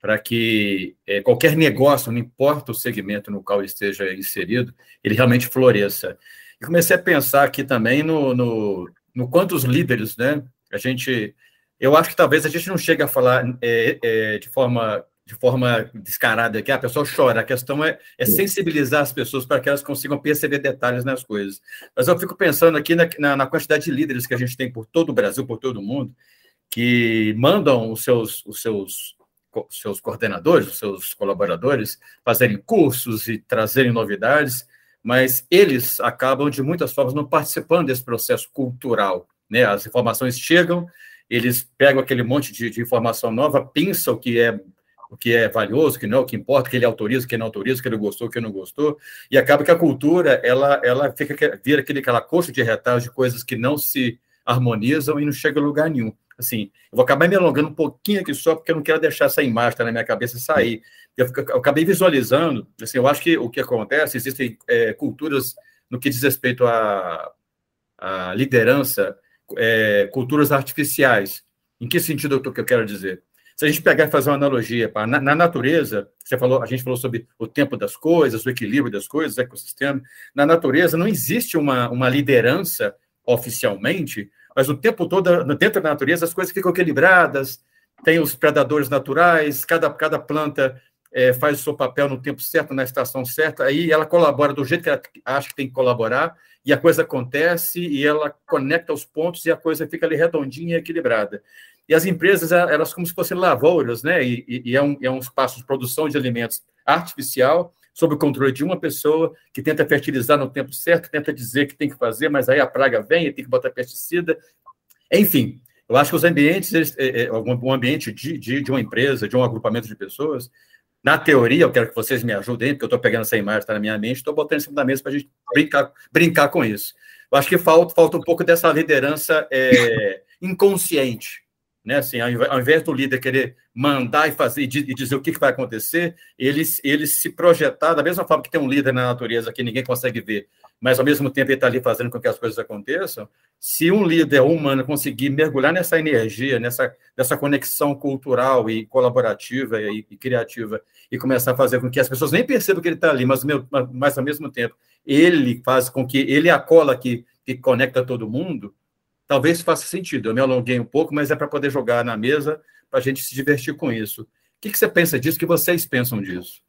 para que é, qualquer negócio, não importa o segmento no qual esteja inserido, ele realmente floresça. E comecei a pensar aqui também no, no, no quanto os líderes, né? A gente, eu acho que talvez a gente não chegue a falar é, é, de forma de forma descarada que a pessoa chora. A questão é, é, sensibilizar as pessoas para que elas consigam perceber detalhes nas coisas. Mas eu fico pensando aqui na, na, na, quantidade de líderes que a gente tem por todo o Brasil, por todo o mundo, que mandam os seus, os seus, seus coordenadores, os seus colaboradores, fazerem cursos e trazerem novidades, mas eles acabam, de muitas formas, não participando desse processo cultural. Né? As informações chegam, eles pegam aquele monte de, de informação nova, pensam que é o que é valioso, o que não, o que importa, que ele autoriza, que não autoriza, que ele gostou, que não gostou, e acaba que a cultura, ela, ela fica, vira aquele, aquela coxa de retalhos de coisas que não se harmonizam e não chega a lugar nenhum. Assim, eu vou acabar me alongando um pouquinho aqui só, porque eu não quero deixar essa imagem tá na minha cabeça sair. Eu, eu acabei visualizando, assim, eu acho que o que acontece, existem é, culturas no que diz respeito à, à liderança, é, culturas artificiais. Em que sentido que eu quero dizer? Se a gente pegar e fazer uma analogia, pá, na, na, natureza, você falou, a gente falou sobre o tempo das coisas, o equilíbrio das coisas, ecossistema. Na natureza não existe uma, uma liderança oficialmente, mas o tempo todo, dentro da natureza, as coisas ficam equilibradas, tem os predadores naturais, cada, cada planta é, faz o seu papel no tempo certo, na estação certa, aí ela colabora do jeito que ela acha que tem que colaborar, e a coisa acontece, e ela conecta os pontos, e a coisa fica ali redondinha e equilibrada. E as empresas, elas como se fossem lavouras, né? E, e é, um, é um espaço de produção de alimentos artificial, sob o controle de uma pessoa que tenta fertilizar no tempo certo, tenta dizer que tem que fazer, mas aí a praga vem e tem que botar pesticida. Enfim, eu acho que os ambientes, eles, é, é, um ambiente de, de, de, uma empresa, de um agrupamento de pessoas, na teoria, eu quero que vocês me ajudem, porque eu estou pegando essa imagem, está na minha mente, estou botando em cima da mesa para a gente brincar, brincar com isso. Eu acho que falta, falta um pouco dessa liderança é, inconsciente, né? Assim, ao invés do líder querer mandar e fazer e dizer o que vai acontecer, eles ele se projetar da mesma forma que tem um líder na natureza que ninguém consegue ver, mas ao mesmo tempo ele está ali fazendo com que as coisas aconteçam. Se um líder humano conseguir mergulhar nessa energia, nessa, nessa conexão cultural e colaborativa e, e criativa e começar a fazer com que as pessoas nem percebam que ele está ali, mas, mas ao mesmo tempo ele faz com que ele é a cola que, que conecta todo mundo, talvez faça sentido. Eu me alonguei um pouco, mas é para poder jogar na mesa, para a gente se divertir com isso. O que, que você pensa disso? O que vocês pensam disso?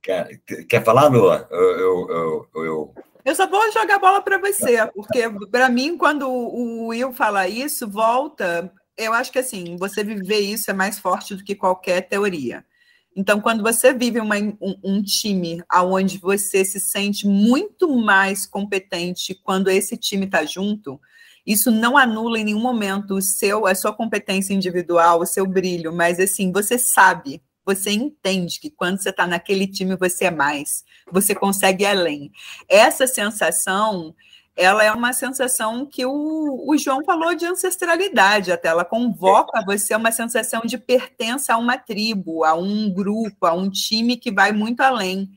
Quer, quer falar, Lua? Eu, eu, eu, eu, eu só vou jogar bola para você, porque para mim, quando o Will fala isso, volta. Eu acho que assim, você viver isso é mais forte do que qualquer teoria. Então, quando você vive uma, um, um, time onde você se sente muito mais competente quando esse time está junto, isso não anula em nenhum momento o seu, a sua competência individual, o seu brilho, mas assim, você sabe, você entende que quando você está naquele time você é mais, você consegue ir além. Essa sensação ela é uma sensação que o, o, João falou de ancestralidade, até ela convoca você uma sensação de pertença a uma tribo, a um grupo, a um time que vai muito além.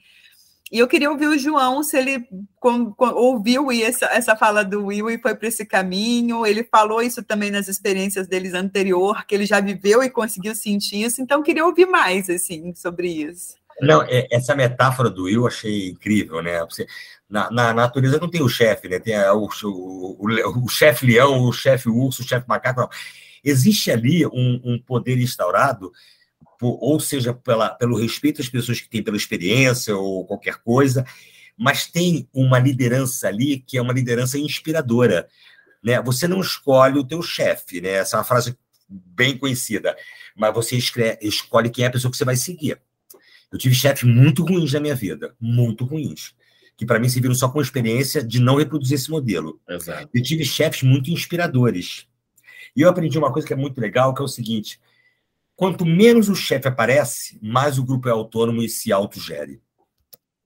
E eu queria ouvir o João, se ele com, com, ouviu essa, essa fala do Will e foi para esse caminho. Ele falou isso também nas experiências deles anterior, que ele já viveu e conseguiu sentir isso. Então, queria ouvir mais assim sobre isso. Não, é, essa metáfora do Will eu achei incrível, né? Você, na, na natureza não tem o chefe, né? Tem o, o, o, o chefe leão, o chefe urso, o chefe macaco. Não. Existe ali um, um poder instaurado, por, ou seja, pela, pelo respeito às pessoas que têm pela experiência ou qualquer coisa, mas tem uma liderança ali que é uma liderança inspiradora. Né? Você não escolhe o teu chefe, né? Essa é uma frase bem conhecida, mas você escolhe quem é a pessoa que você vai seguir. Eu tive chefes muito ruins na minha vida, muito ruins, que para mim serviram só com experiência de não reproduzir esse modelo. Exato. Eu tive chefes muito inspiradores. E eu aprendi uma coisa que é muito legal, que é o seguinte: quanto menos o chefe aparece, mais o grupo é autônomo e se autogere.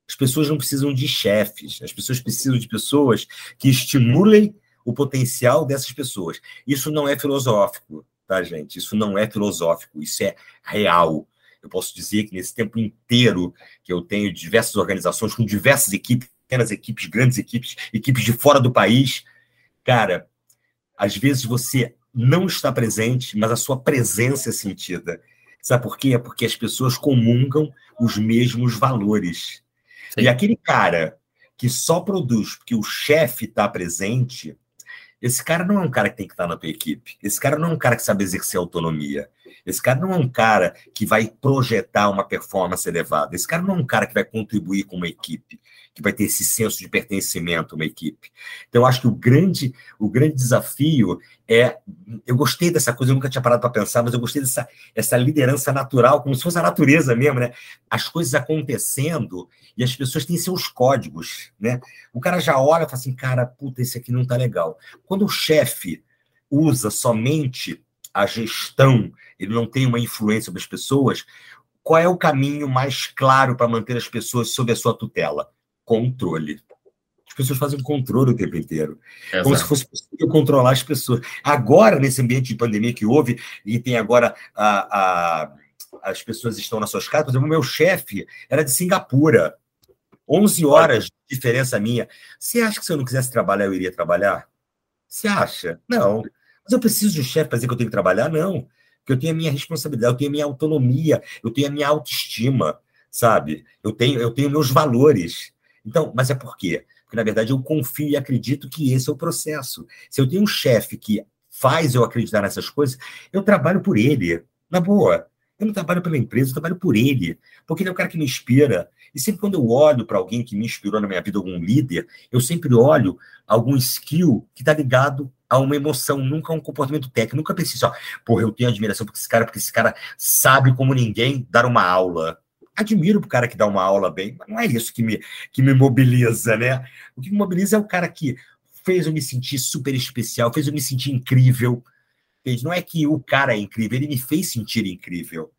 As pessoas não precisam de chefes, as pessoas precisam de pessoas que estimulem o potencial dessas pessoas. Isso não é filosófico, tá, gente? Isso não é filosófico, isso é real. Eu posso dizer que nesse tempo inteiro que eu tenho diversas organizações com diversas equipes, pequenas equipes, grandes equipes, equipes de fora do país, cara, às vezes você não está presente, mas a sua presença é sentida. Sabe por quê? É porque as pessoas comungam os mesmos valores. Sim. E aquele cara que só produz porque o chefe está presente, esse cara não é um cara que tem que estar na tua equipe. Esse cara não é um cara que sabe exercer autonomia. Esse cara não é um cara que vai projetar uma performance elevada. Esse cara não é um cara que vai contribuir com uma equipe, que vai ter esse senso de pertencimento a uma equipe. Então, eu acho que o grande, o grande desafio é. Eu gostei dessa coisa, eu nunca tinha parado para pensar, mas eu gostei dessa essa liderança natural, como se fosse a natureza mesmo, né? As coisas acontecendo e as pessoas têm seus códigos, né? O cara já olha e fala assim, cara, puta, esse aqui não tá legal. Quando o chefe usa somente a gestão, ele não tem uma influência sobre as pessoas, qual é o caminho mais claro para manter as pessoas sob a sua tutela? Controle. As pessoas fazem controle o tempo inteiro. Exato. Como se fosse possível controlar as pessoas. Agora, nesse ambiente de pandemia que houve, e tem agora a, a as pessoas estão nas suas casas, por exemplo, o meu chefe era de Singapura. 11 horas de diferença minha. Você acha que se eu não quisesse trabalhar, eu iria trabalhar? Você acha? Não. Mas eu preciso de um chefe para dizer que eu tenho que trabalhar? Não. Porque eu tenho a minha responsabilidade, eu tenho a minha autonomia, eu tenho a minha autoestima, sabe? Eu tenho, eu tenho meus valores. Então, mas é por quê? Porque, na verdade, eu confio e acredito que esse é o processo. Se eu tenho um chefe que faz eu acreditar nessas coisas, eu trabalho por ele. Na boa. Eu não trabalho pela empresa, eu trabalho por ele. Porque ele é o cara que me inspira. E sempre quando eu olho para alguém que me inspirou na minha vida, algum líder, eu sempre olho algum skill que está ligado a uma emoção, nunca a um comportamento técnico. Nunca pensei assim, ó, porra, eu tenho admiração por esse cara, porque esse cara sabe como ninguém dar uma aula. Admiro o cara que dá uma aula bem, mas não é isso que me, que me mobiliza, né? O que me mobiliza é o cara que fez eu me sentir super especial, fez eu me sentir incrível. Não é que o cara é incrível, ele me fez sentir incrível.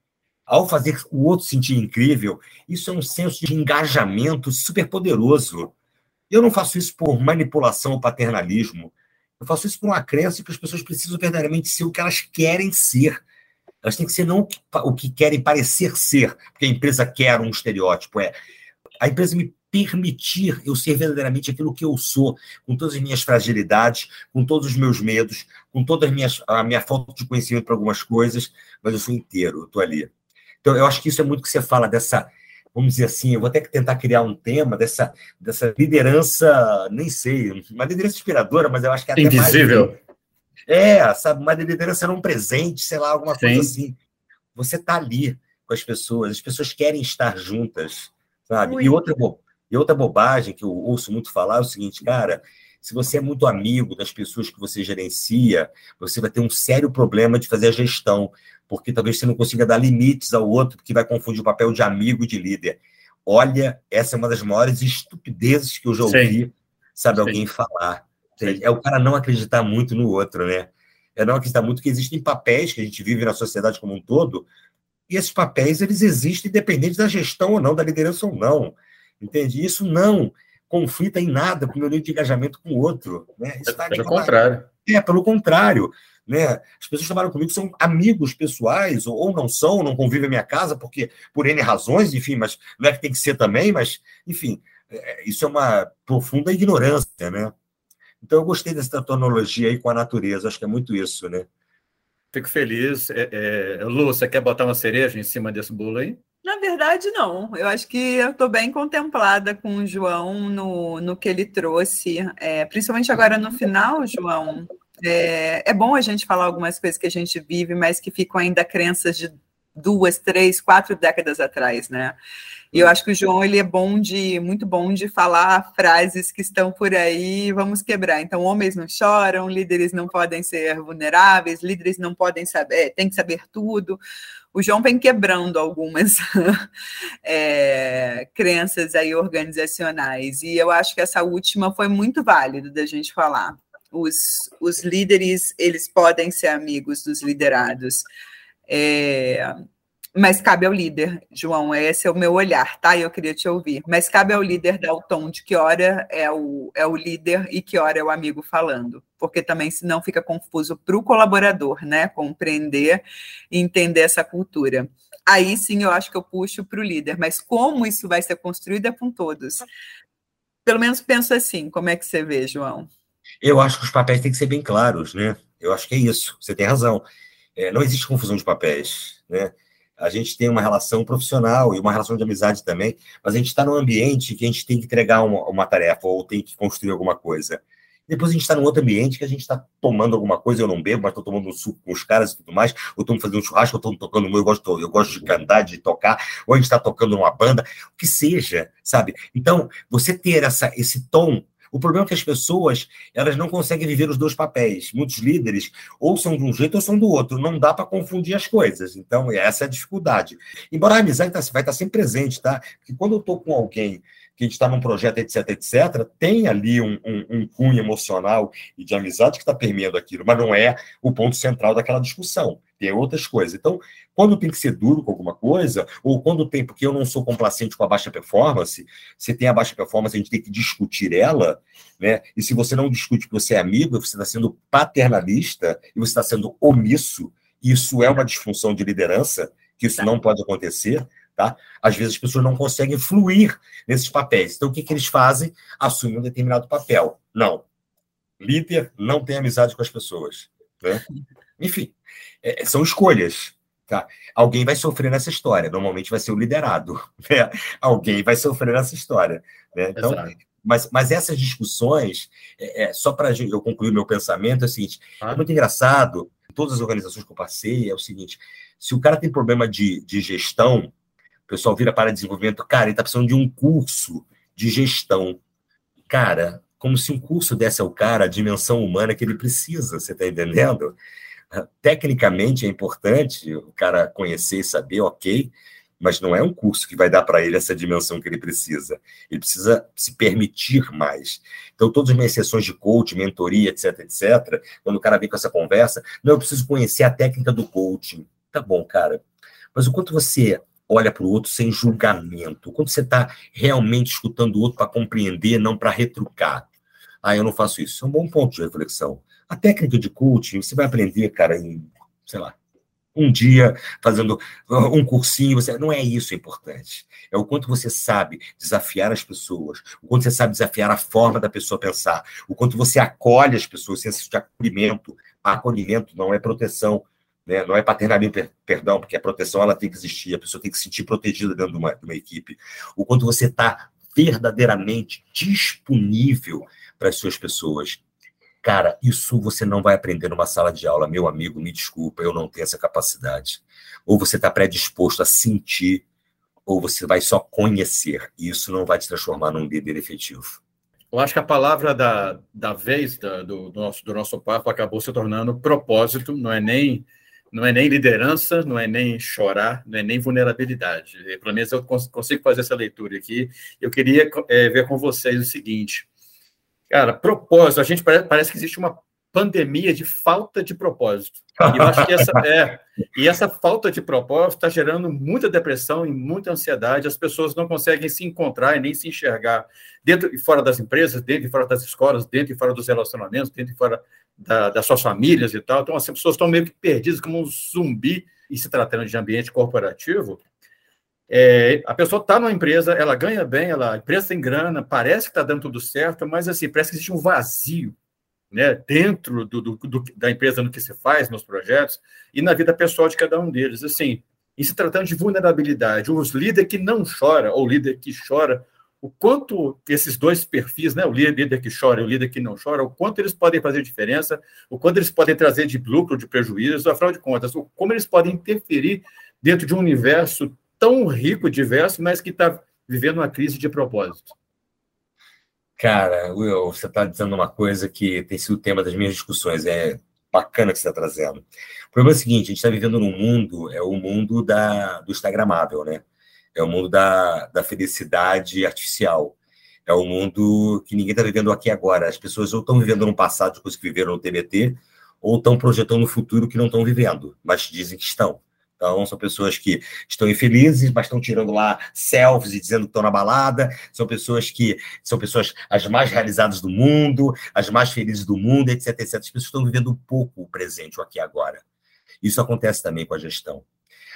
Ao fazer o outro sentir incrível, isso é um senso de engajamento super poderoso. Eu não faço isso por manipulação ou paternalismo. Eu faço isso por uma crença que as pessoas precisam verdadeiramente ser o que elas querem ser. Elas têm que ser não o que querem parecer ser, porque a empresa quer um estereótipo. É a empresa me permitir eu ser verdadeiramente aquilo que eu sou, com todas as minhas fragilidades, com todos os meus medos, com toda a minha falta de conhecimento para algumas coisas, mas eu sou inteiro, eu estou ali. Então, eu acho que isso é muito que você fala dessa vamos dizer assim, eu vou até tentar criar um tema dessa, dessa liderança, nem sei, uma liderança inspiradora, mas eu acho que é até Invisível. Mais... É, sabe, uma liderança não presente, sei lá, alguma Sim. coisa assim. Você está ali com as pessoas, as pessoas querem estar juntas, sabe? E outra, e outra bobagem que eu ouço muito falar é o seguinte, cara, se você é muito amigo das pessoas que você gerencia, você vai ter um sério problema de fazer a gestão, porque talvez você não consiga dar limites ao outro, porque vai confundir o papel de amigo e de líder. Olha, essa é uma das maiores estupidezes que eu já ouvi, Sim. sabe, Sim. alguém falar. Sim. É o cara não acreditar muito no outro, né? É não acreditar muito que existem papéis que a gente vive na sociedade como um todo, e esses papéis, eles existem independente da gestão ou não, da liderança ou não. Entende? Isso não conflita em nada com o meu nível de engajamento com o outro. Né? Isso tá pelo contrário. É, pelo contrário. Né? As pessoas que trabalham comigo são amigos pessoais, ou, ou não são, não convivem na minha casa, porque por N razões, enfim, mas não é que tem que ser também, mas, enfim, é, isso é uma profunda ignorância, né? Então eu gostei dessa tecnologia aí com a natureza, acho que é muito isso, né? Fico feliz. É, é, Lu, você quer botar uma cereja em cima desse bolo aí? Na verdade, não. Eu acho que eu estou bem contemplada com o João no, no que ele trouxe, é, principalmente agora no final, João, é, é bom a gente falar algumas coisas que a gente vive, mas que ficam ainda crenças de duas, três, quatro décadas atrás, né? E eu acho que o João ele é bom de muito bom de falar frases que estão por aí, vamos quebrar. Então, homens não choram, líderes não podem ser vulneráveis, líderes não podem saber, tem que saber tudo. O João vem quebrando algumas é, crenças aí organizacionais e eu acho que essa última foi muito válida da gente falar os, os líderes eles podem ser amigos dos liderados. É, Mas cabe ao líder, João, esse é o meu olhar, tá? Eu queria te ouvir. Mas cabe ao líder dar o tom de que hora é o, é o líder e que hora é o amigo falando. Porque também, senão, fica confuso para o colaborador, né? Compreender e entender essa cultura. Aí sim eu acho que eu puxo para o líder, mas como isso vai ser construído é com todos. Pelo menos penso assim. Como é que você vê, João? Eu acho que os papéis têm que ser bem claros, né? Eu acho que é isso. Você tem razão. É, não existe confusão de papéis, né? A gente tem uma relação profissional e uma relação de amizade também, mas a gente está num ambiente que a gente tem que entregar uma, uma tarefa ou tem que construir alguma coisa. Depois a gente está num outro ambiente que a gente está tomando alguma coisa, eu não bebo, mas estou tomando um suco com os caras e tudo mais, ou estou fazendo um churrasco, ou estou tocando, eu gosto, eu gosto de cantar, de tocar, ou a gente está tocando numa banda, o que seja, sabe? Então, você ter essa, esse tom o problema é que as pessoas elas não conseguem viver os dois papéis. Muitos líderes ou são de um jeito ou são do outro. Não dá para confundir as coisas. Então, essa é a dificuldade. Embora a amizade tá, vai estar tá sempre presente, tá? Porque quando eu estou com alguém que a gente está num projeto, etc, etc, tem ali um, um, um cunho emocional e de amizade que está permeando aquilo, mas não é o ponto central daquela discussão. Tem outras coisas. Então, quando tem que ser duro com alguma coisa, ou quando tem, porque eu não sou complacente com a baixa performance, se tem a baixa performance, a gente tem que discutir ela, né? E se você não discute que você é amigo, você está sendo paternalista e você está sendo omisso, isso é uma disfunção de liderança, que isso não pode acontecer. Tá? Às vezes as pessoas não conseguem fluir nesses papéis. Então, o que, que eles fazem? Assumem um determinado papel. Não. Líder não tem amizade com as pessoas. Né? Enfim, é, são escolhas. Tá? Alguém vai sofrer nessa história. Normalmente vai ser o liderado. Né? Alguém vai sofrer nessa história. Né? Então, mas, mas essas discussões, é, é, só para eu concluir meu pensamento, é o seguinte: ah. é muito engraçado. Todas as organizações que eu passei, é o seguinte: se o cara tem problema de, de gestão, pessoal vira para desenvolvimento, cara, ele está precisando de um curso de gestão. Cara, como se um curso desse ao cara a dimensão humana que ele precisa, você está entendendo? Tecnicamente é importante o cara conhecer e saber, ok, mas não é um curso que vai dar para ele essa dimensão que ele precisa. Ele precisa se permitir mais. Então, todas as minhas sessões de coaching, mentoria, etc, etc, quando o cara vem com essa conversa, não, eu preciso conhecer a técnica do coaching. Tá bom, cara. Mas o quanto você olha para o outro sem julgamento, quando você está realmente escutando o outro para compreender, não para retrucar. Ah, eu não faço isso. Isso é um bom ponto de reflexão. A técnica de coaching, você vai aprender, cara, em, sei lá, um dia fazendo um cursinho, você não é isso importante. É o quanto você sabe desafiar as pessoas, o quanto você sabe desafiar a forma da pessoa pensar, o quanto você acolhe as pessoas, senso de acolhimento. Acolhimento não é proteção, né? Não é paternalismo, perdão, porque a proteção ela tem que existir, a pessoa tem que se sentir protegida dentro de uma, de uma equipe. O quanto você está verdadeiramente disponível para as suas pessoas. Cara, isso você não vai aprender numa sala de aula, meu amigo, me desculpa, eu não tenho essa capacidade. Ou você está predisposto a sentir, ou você vai só conhecer. E isso não vai te transformar num líder efetivo. Eu acho que a palavra da, da vez da, do, do, nosso, do nosso papo acabou se tornando propósito, não é nem não é nem liderança, não é nem chorar, não é nem vulnerabilidade. Pelo menos eu consigo fazer essa leitura aqui. Eu queria é, ver com vocês o seguinte. Cara, propósito, a gente parece, parece que existe uma pandemia de falta de propósito. E eu acho que essa, é, e essa falta de propósito está gerando muita depressão e muita ansiedade. As pessoas não conseguem se encontrar e nem se enxergar dentro e fora das empresas, dentro e fora das escolas, dentro e fora dos relacionamentos, dentro e fora da, das suas famílias e tal. Então, as pessoas estão meio que perdidas como um zumbi, e se tratando de ambiente corporativo. É, a pessoa está numa empresa, ela ganha bem, ela, a empresa tem grana, parece que está dando tudo certo, mas assim, parece que existe um vazio né, dentro do, do, do, da empresa no que se faz, nos projetos, e na vida pessoal de cada um deles. Assim, em se tratando de vulnerabilidade, os líderes que não chora, ou líder que chora, o quanto esses dois perfis, né, o líder que chora e o líder que não chora, o quanto eles podem fazer diferença, o quanto eles podem trazer de lucro, de prejuízo, afinal de contas, como eles podem interferir dentro de um universo tão rico, diverso, mas que está vivendo uma crise de propósito. Cara, Will, você está dizendo uma coisa que tem sido o tema das minhas discussões. É bacana que você está trazendo. O problema é o seguinte: a gente está vivendo num mundo, é o mundo da, do Instagramável, né? É o mundo da, da felicidade artificial. É o mundo que ninguém está vivendo aqui agora. As pessoas ou estão vivendo no passado de coisas que viveram no TBT, ou estão projetando no futuro que não estão vivendo, mas dizem que estão. Então, são pessoas que estão infelizes, mas estão tirando lá selfies e dizendo que estão na balada. São pessoas que são pessoas as mais realizadas do mundo, as mais felizes do mundo, etc, etc. As pessoas estão vivendo um pouco o presente, o aqui e agora. Isso acontece também com a gestão.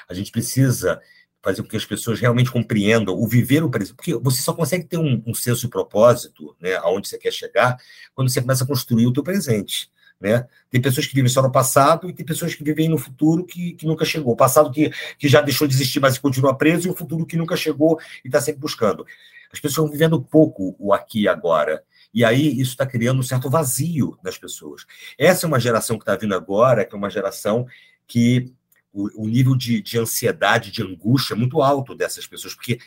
A gente precisa fazer com que as pessoas realmente compreendam o viver o presente, porque você só consegue ter um, um senso de propósito, né, aonde você quer chegar, quando você começa a construir o teu presente. Né? Tem pessoas que vivem só no passado e tem pessoas que vivem no futuro que, que nunca chegou. O passado que, que já deixou de existir, mas continua preso, e o futuro que nunca chegou e está sempre buscando. As pessoas estão vivendo pouco o aqui e agora. E aí isso está criando um certo vazio nas pessoas. Essa é uma geração que está vindo agora, que é uma geração que o, o nível de, de ansiedade, de angústia é muito alto dessas pessoas, porque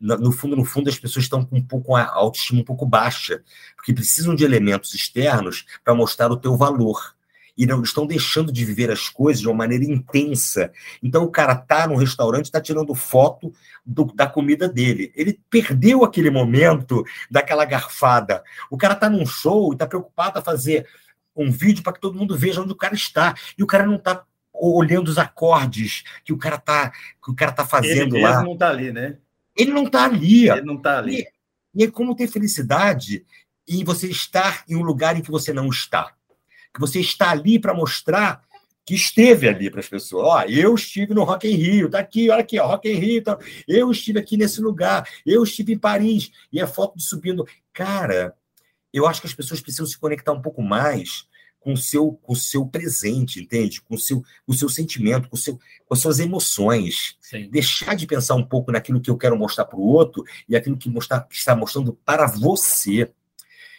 no fundo, no fundo, as pessoas estão com um pouco a autoestima um pouco baixa, porque precisam de elementos externos para mostrar o teu valor. E não estão deixando de viver as coisas de uma maneira intensa. Então o cara tá no restaurante, está tirando foto do, da comida dele. Ele perdeu aquele momento daquela garfada. O cara tá num show e está preocupado a fazer um vídeo para que todo mundo veja onde o cara está. E o cara não está olhando os acordes que o cara tá que o cara tá fazendo ele lá. não está ali, né? Ele não está ali. Ele não está ali. E, e é como ter felicidade em você estar em um lugar em que você não está. Que você está ali para mostrar que esteve ali para as pessoas. Ó, eu estive no Rock in Rio, tá aqui, olha aqui, ó, Rock in Rio, tá... eu estive aqui nesse lugar, eu estive em Paris, e a foto de subindo. Cara, eu acho que as pessoas precisam se conectar um pouco mais com o seu, com o seu presente, entende? Com o seu, com o seu sentimento, com, o seu, com as suas emoções. Sim. Deixar de pensar um pouco naquilo que eu quero mostrar para o outro e aquilo que, mostrar, que está mostrando para você.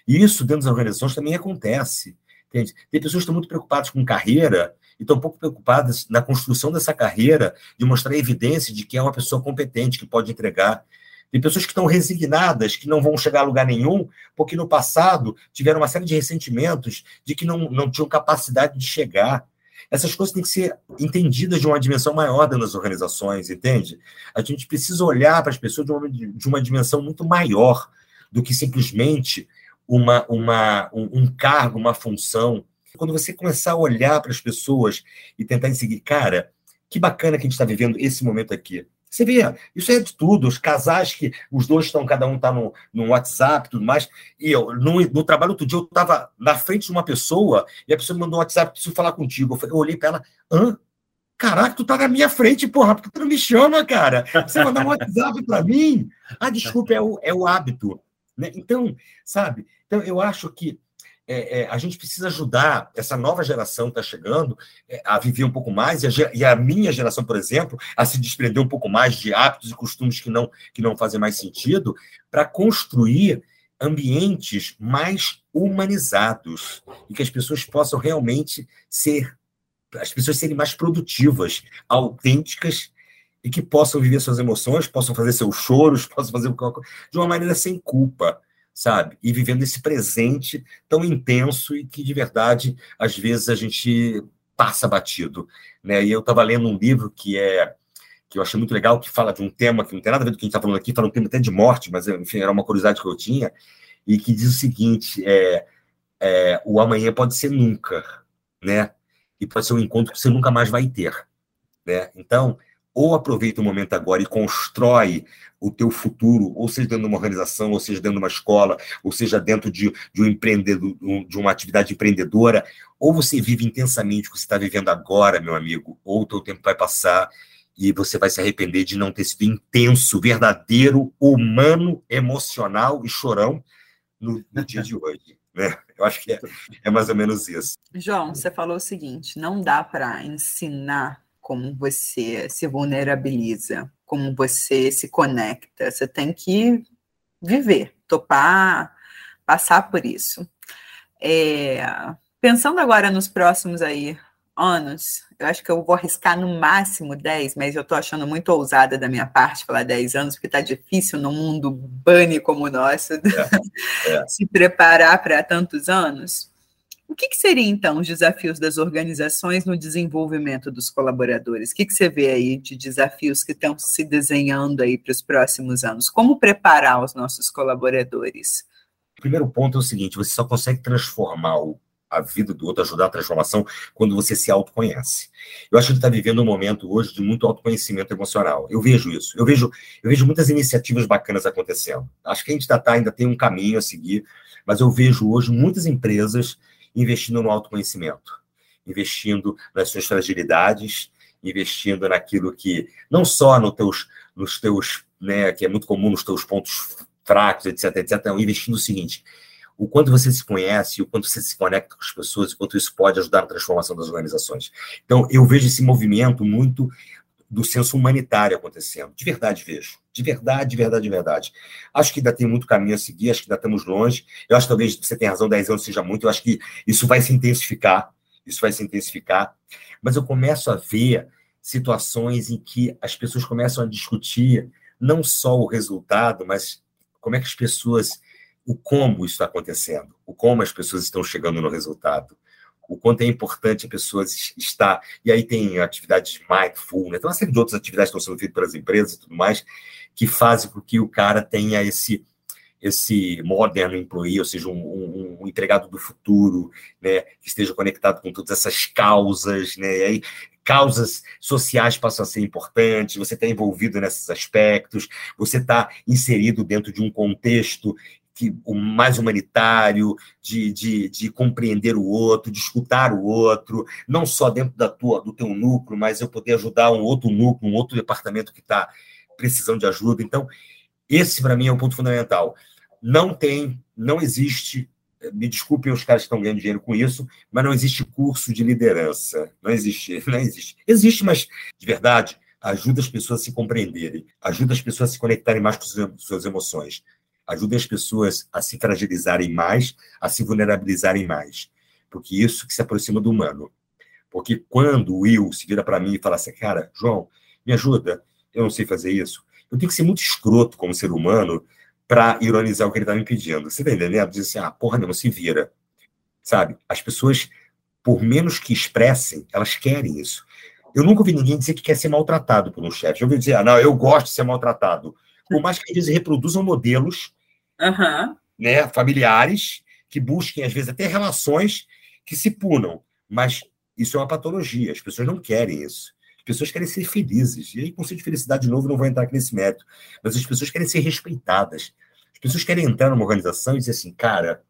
E isso dentro das organizações também acontece. Entende? Tem pessoas que estão muito preocupadas com carreira e estão um pouco preocupadas na construção dessa carreira, de mostrar evidência de que é uma pessoa competente, que pode entregar. Tem pessoas que estão resignadas, que não vão chegar a lugar nenhum, porque no passado tiveram uma série de ressentimentos de que não, não tinham capacidade de chegar. Essas coisas têm que ser entendidas de uma dimensão maior das organizações, entende? A gente precisa olhar para as pessoas de uma, de uma dimensão muito maior do que simplesmente uma, uma, um, um cargo, uma função. Quando você começar a olhar para as pessoas e tentar seguir, cara, que bacana que a gente está vivendo esse momento aqui. Você vê, isso é de tudo. Os casais que os dois estão, cada um está no, no WhatsApp tudo mais. E eu, no, no trabalho, outro dia, eu estava na frente de uma pessoa e a pessoa me mandou um WhatsApp, preciso falar contigo. Eu, falei, eu olhei para ela, hã? Caraca, tu tá na minha frente, porra, porque tu não me chama, cara? Você mandar um WhatsApp para mim? Ah, desculpa, é o, é o hábito. Né? Então, sabe? Então, eu acho que é, é, a gente precisa ajudar essa nova geração que está chegando é, a viver um pouco mais, e a, e a, minha geração, por exemplo, a se desprender um pouco mais de hábitos e costumes que não, que não fazem mais sentido, para construir ambientes mais humanizados e que as pessoas possam realmente ser, as pessoas serem mais produtivas, autênticas e que possam viver suas emoções, possam fazer seus choros, possam fazer de uma maneira sem culpa sabe? E vivendo esse presente tão intenso e que, de verdade, às vezes a gente passa batido, né? E eu estava lendo um livro que é que eu achei muito legal, que fala de um tema que não tem nada a ver com o que a gente está falando aqui, fala um tema até de morte, mas, enfim, era uma curiosidade que eu tinha, e que diz o seguinte, é, é, o amanhã pode ser nunca, né? E pode ser um encontro que você nunca mais vai ter, né? Então, ou aproveita o momento agora e constrói o teu futuro, ou seja dentro de uma organização, ou seja dentro de uma escola, ou seja dentro de, de um empreendedor, de uma atividade empreendedora, ou você vive intensamente o que você está vivendo agora, meu amigo, ou o teu tempo vai passar e você vai se arrepender de não ter sido intenso, verdadeiro, humano, emocional e chorão no, no dia de hoje. Né? Eu acho que é, é mais ou menos isso. João, você falou o seguinte: não dá para ensinar como você se vulnerabiliza, como você se conecta. Você tem que viver, topar, passar por isso. É, pensando agora nos próximos aí anos, eu acho que eu vou arriscar no máximo 10, mas eu estou achando muito ousada da minha parte falar 10 anos, porque está difícil no mundo bunny como o nosso é, é. se preparar para tantos anos. O que, que seriam, então, os desafios das organizações no desenvolvimento dos colaboradores? O que, que você vê aí de desafios que estão se desenhando aí para os próximos anos? Como preparar os nossos colaboradores? O primeiro ponto é o seguinte: você só consegue transformar a vida do outro, ajudar a transformação, quando você se autoconhece. Eu acho que está vivendo um momento hoje de muito autoconhecimento emocional. Eu vejo isso. Eu vejo, eu vejo muitas iniciativas bacanas acontecendo. Acho que a gente tá, tá, ainda tem um caminho a seguir, mas eu vejo hoje muitas empresas investindo no autoconhecimento, investindo nas suas fragilidades, investindo naquilo que não só nos teus, nos teus, né, que é muito comum nos teus pontos fracos, etc, etc, não, investindo no seguinte, o quanto você se conhece, o quanto você se conecta com as pessoas, o quanto isso pode ajudar na transformação das organizações. Então, eu vejo esse movimento muito do senso humanitário acontecendo. De verdade vejo. De verdade, de verdade, de verdade. Acho que ainda tem muito caminho a seguir, acho que ainda estamos longe. Eu acho que talvez você tenha razão, 10 anos seja muito. Eu acho que isso vai se intensificar. Isso vai se intensificar. Mas eu começo a ver situações em que as pessoas começam a discutir não só o resultado, mas como é que as pessoas o como isso está acontecendo, o como as pessoas estão chegando no resultado, o quanto é importante a pessoa estar. E aí tem atividades de mindfulness, uma série de outras atividades que estão sendo feitas pelas empresas e tudo mais, que fazem com que o cara tenha esse esse moderno employee, ou seja, um, um, um, empregado do futuro, né, que esteja conectado com todas essas causas, né, e aí causas sociais passam a ser importantes, você está envolvido nesses aspectos, você está inserido dentro de um contexto que, o mais humanitário, de, de, de, compreender o outro, de escutar o outro, não só dentro da tua, do teu núcleo, mas eu poder ajudar um outro núcleo, um outro departamento que está precisando de ajuda. Então, esse para mim é um ponto fundamental. Não tem, não existe, me desculpem os caras que estão ganhando dinheiro com isso, mas não existe curso de liderança. Não existe, não existe. Existe, mas de verdade, ajuda as pessoas a se compreenderem, ajuda as pessoas a se conectarem mais com suas emoções ajuda as pessoas a se fragilizarem mais, a se vulnerabilizarem mais. Porque isso que se aproxima do humano. Porque quando o Will se vira para mim e fala assim, cara, João, me ajuda, eu não sei fazer isso, eu tenho que ser muito escroto como ser humano para ironizar o que ele está me pedindo. Você está entendendo? Diz assim, ah, porra, não, se vira. Sabe? As pessoas, por menos que expressem, elas querem isso. Eu nunca ouvi ninguém dizer que quer ser maltratado por um chefe. Eu ouvi dizer, ah, não, eu gosto de ser maltratado. Por mais que eles reproduzam modelos uhum. né, familiares, que busquem, às vezes, até relações que se punam. Mas isso é uma patologia, as pessoas não querem isso. As pessoas querem ser felizes. E aí, conceito de felicidade, de novo, não vou entrar aqui nesse mérito. Mas as pessoas querem ser respeitadas. As pessoas querem entrar numa organização e dizer assim, cara,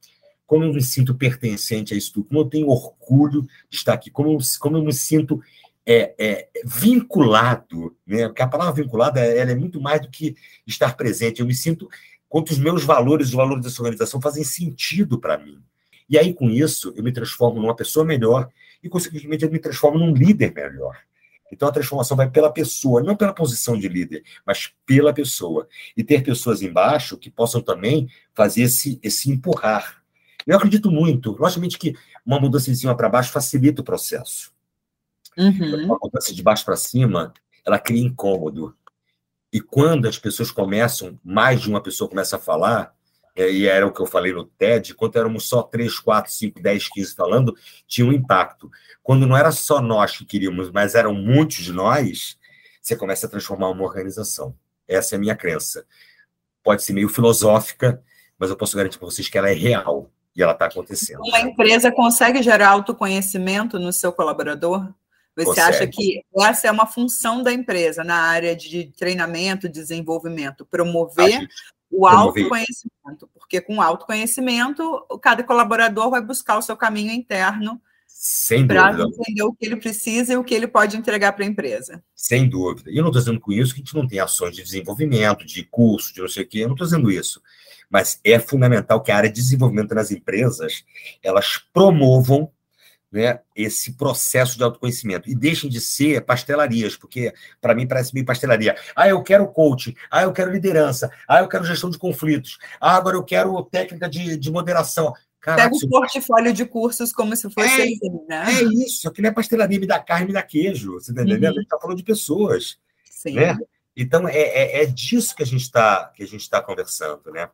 como eu me sinto pertencente a isso tudo, como eu tenho orgulho de estar aqui, como eu, como eu me sinto é, é, vinculado, né? porque a palavra vinculada ela é muito mais do que estar presente. Eu me sinto quanto os meus valores, os valores dessa organização fazem sentido para mim. E aí, com isso, eu me transformo numa pessoa melhor e, consequentemente, eu me transformo num líder melhor. Então, a transformação vai pela pessoa, não pela posição de líder, mas pela pessoa. E ter pessoas embaixo que possam também fazer esse, esse empurrar. Eu acredito muito, logicamente, que uma mudança de cima para baixo facilita o processo. Uhum. Uma mudança de baixo para cima, ela cria incômodo. E quando as pessoas começam, mais de uma pessoa começa a falar, é, e era o que eu falei no TED, quando éramos só 3, 4, 5, 10, 15 falando, tinha um impacto. Quando não era só nós que queríamos, mas eram muitos de nós, você começa a transformar uma organização. Essa é a minha crença. Pode ser meio filosófica, mas eu posso garantir para vocês que ela é real e ela está acontecendo. Uma empresa consegue gerar autoconhecimento no seu colaborador? Você Consegue. acha que essa é uma função da empresa na área de treinamento, desenvolvimento, promover o autoconhecimento, porque com autoconhecimento, cada colaborador vai buscar o seu caminho interno para entender o que ele precisa e o que ele pode entregar para a empresa. Sem dúvida. E eu não estou dizendo com isso que a gente não tem ações de desenvolvimento, de curso, de não sei o quê, eu não estou dizendo isso. Mas é fundamental que a área de desenvolvimento nas empresas, elas promovam né, esse processo de autoconhecimento e deixem de ser pastelarias, porque para mim parece meio pastelaria. Ah, eu quero coaching, ah, eu quero liderança, ah, eu quero gestão de conflitos, ah, agora eu quero técnica de, de moderação. Caraca, Pega um portfólio de cursos como se fosse é, assim, né? É isso, aquilo é pastelaria, me dá carne, me dá queijo, você tá entendendo? Uhum. A gente está falando de pessoas. Sim. Né? Então, é, é, é disso que a gente está tá conversando, né?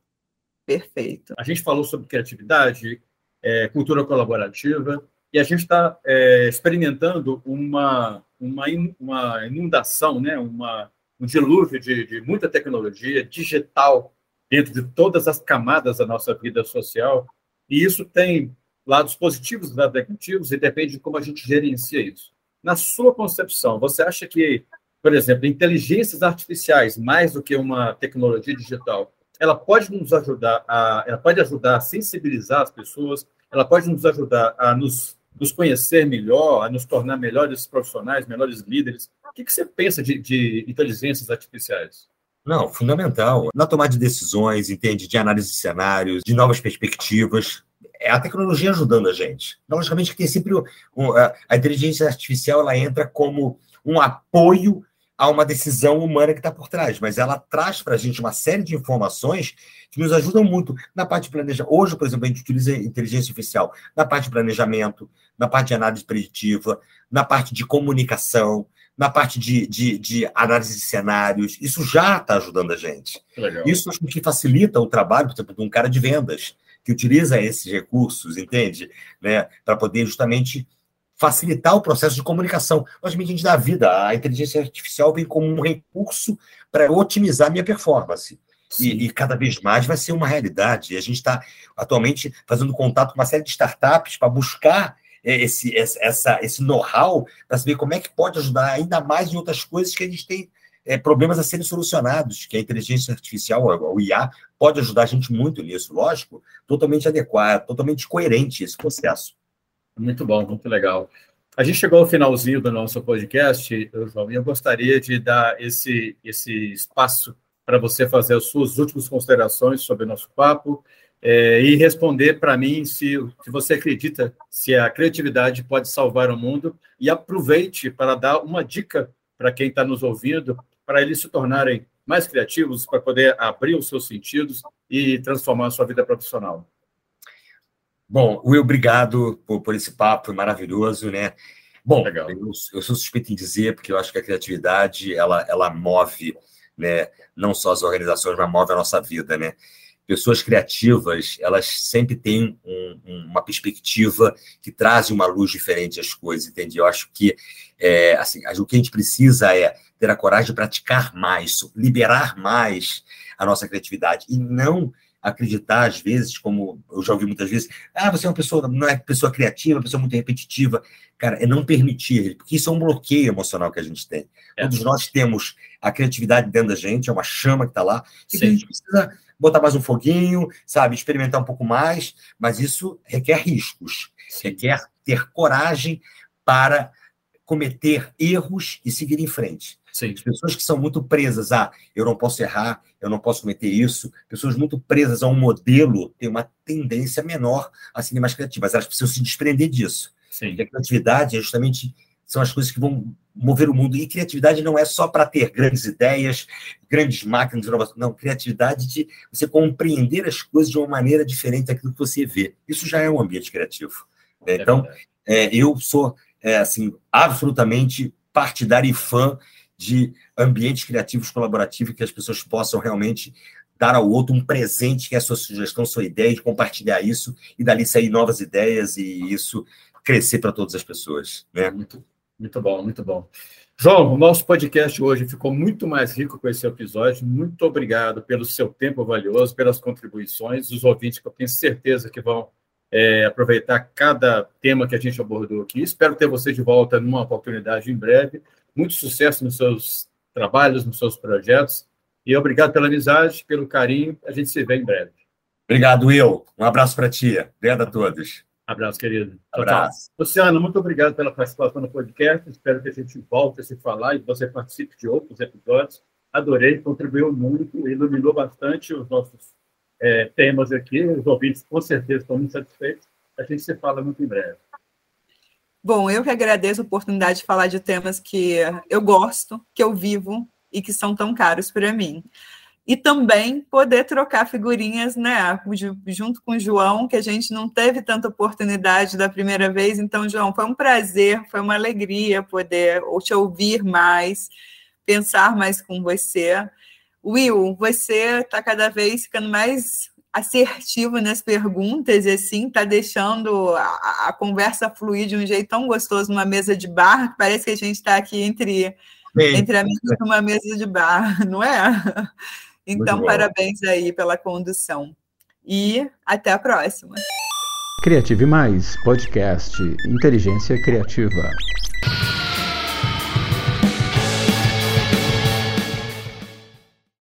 Perfeito. A gente falou sobre criatividade, é, cultura colaborativa, e a gente está é, experimentando uma, uma, uma inundação, né? uma, um dilúvio de, de muita tecnologia digital dentro de todas as camadas da nossa vida social, e isso tem lados positivos e lados negativos, e depende de como a gente gerencia isso. Na sua concepção, você acha que, por exemplo, inteligências artificiais, mais do que uma tecnologia digital, ela pode nos ajudar a, ela pode ajudar a sensibilizar as pessoas, ela pode nos ajudar a nos, nos conhecer melhor, a nos tornar melhores profissionais, melhores líderes. O que, que você pensa de, de inteligências artificiais? Não, fundamental. Na tomada de decisões, entende, de análise de cenários, de novas perspectivas. É a tecnologia ajudando a gente. Logicamente tem sempre a inteligência artificial ela entra como um apoio a uma decisão humana que está por trás, mas ela traz para a gente uma série de informações que nos ajudam muito na parte de planejamento. Hoje, por exemplo, a gente utiliza inteligência artificial na parte de planejamento, na parte de análise preditiva, na parte de comunicação, na parte de, de, de análise de cenários. Isso já está ajudando a gente. Legal. Isso acho que facilita o trabalho, por exemplo, de um cara de vendas que utiliza esses recursos, entende? Né, para poder justamente facilitar o processo de comunicação. Logicamente, a gente dá vida. A inteligência artificial vem como um recurso para otimizar a minha performance. E, e, cada vez mais vai ser uma realidade. E a gente está atualmente fazendo contato com uma série de startups para buscar é, esse, essa, esse know-how para saber como é que pode ajudar ainda mais em outras coisas que a gente tem é, problemas a serem solucionados, que a inteligência artificial, o IA, pode ajudar a gente muito nisso, lógico, totalmente adequado, totalmente coerente esse processo. Muito bom, muito legal. A gente chegou ao finalzinho do nosso podcast, João, e eu gostaria de dar esse, esse espaço para você fazer as suas últimas considerações sobre o nosso papo é, e responder para mim se, se você acredita se a criatividade pode salvar o mundo e aproveite para dar uma dica para quem está nos ouvindo, para eles se tornarem mais criativos, para poder abrir os seus sentidos e transformar a sua vida profissional. Bom, Will, obrigado por, por esse papo, maravilhoso, né? Bom, eu, eu, sou suspeito em dizer, porque eu acho que a criatividade, ela, ela move, né, não só as organizações, mas move a nossa vida, né? Pessoas criativas, elas sempre têm um, uma perspectiva que traz uma luz diferente às coisas, entende? Eu acho que, é, assim, o que a gente precisa é ter a coragem de praticar mais, liberar mais a nossa criatividade e não acreditar, às vezes, como eu já ouvi muitas vezes, ah, você é uma pessoa, não é pessoa criativa, pessoa muito repetitiva. Cara, é não permitir, porque isso é um bloqueio emocional que a gente tem. É. Todos nós temos a criatividade dentro da gente, é uma chama que está lá, e que a gente precisa botar mais um foguinho, sabe, experimentar um pouco mais, mas isso requer riscos, Sim. requer ter coragem para cometer erros e seguir em frente. Sim. As pessoas que são muito presas a eu não posso errar, eu não posso cometer isso, pessoas muito presas a um modelo têm uma tendência menor a serem mais criativas. Elas precisam se desprender disso. Sim. E a criatividade é justamente são as coisas que vão mover o mundo. E criatividade não é só para ter grandes ideias, grandes máquinas de inovação. Não, criatividade de você compreender as coisas de uma maneira diferente daquilo que você vê. Isso já é um ambiente criativo. Né? Então, é, eu sou é, assim absolutamente partidário e fã de ambientes criativos colaborativos que as pessoas possam realmente dar ao outro um presente que é a sua sugestão, sua ideia, de compartilhar isso e dali sair novas ideias e isso crescer para todas as pessoas. Né? Muito, muito bom, muito bom. João, o nosso podcast hoje ficou muito mais rico com esse episódio. Muito obrigado pelo seu tempo valioso, pelas contribuições, os ouvintes que eu tenho certeza que vão é, aproveitar cada tema que a gente abordou aqui. Espero ter você de volta numa oportunidade em breve. Muito sucesso nos seus trabalhos, nos seus projetos. E obrigado pela amizade, pelo carinho. A gente se vê em breve. Obrigado, Will. Um abraço para ti. Obrigado a todos. Abraço, querido. Abraço. Tchau, Luciano, muito obrigado pela participação no podcast. Espero que a gente volte a se falar e você participe de outros episódios. Adorei, contribuiu muito, iluminou bastante os nossos é, temas aqui. Os ouvintes, com certeza, estão muito satisfeitos. A gente se fala muito em breve. Bom, eu que agradeço a oportunidade de falar de temas que eu gosto, que eu vivo e que são tão caros para mim. E também poder trocar figurinhas, né, junto com o João, que a gente não teve tanta oportunidade da primeira vez. Então, João, foi um prazer, foi uma alegria poder te ouvir mais, pensar mais com você. Will, você está cada vez ficando mais assertivo nas perguntas, e assim, tá deixando a, a, conversa fluir de um jeito tão gostoso numa mesa de bar, que parece que a gente está aqui entre, Bem, entre amigos numa mesa de bar, não é? Então, parabéns aí pela condução. E até a próxima. Criative Mais, podcast Inteligência Criativa.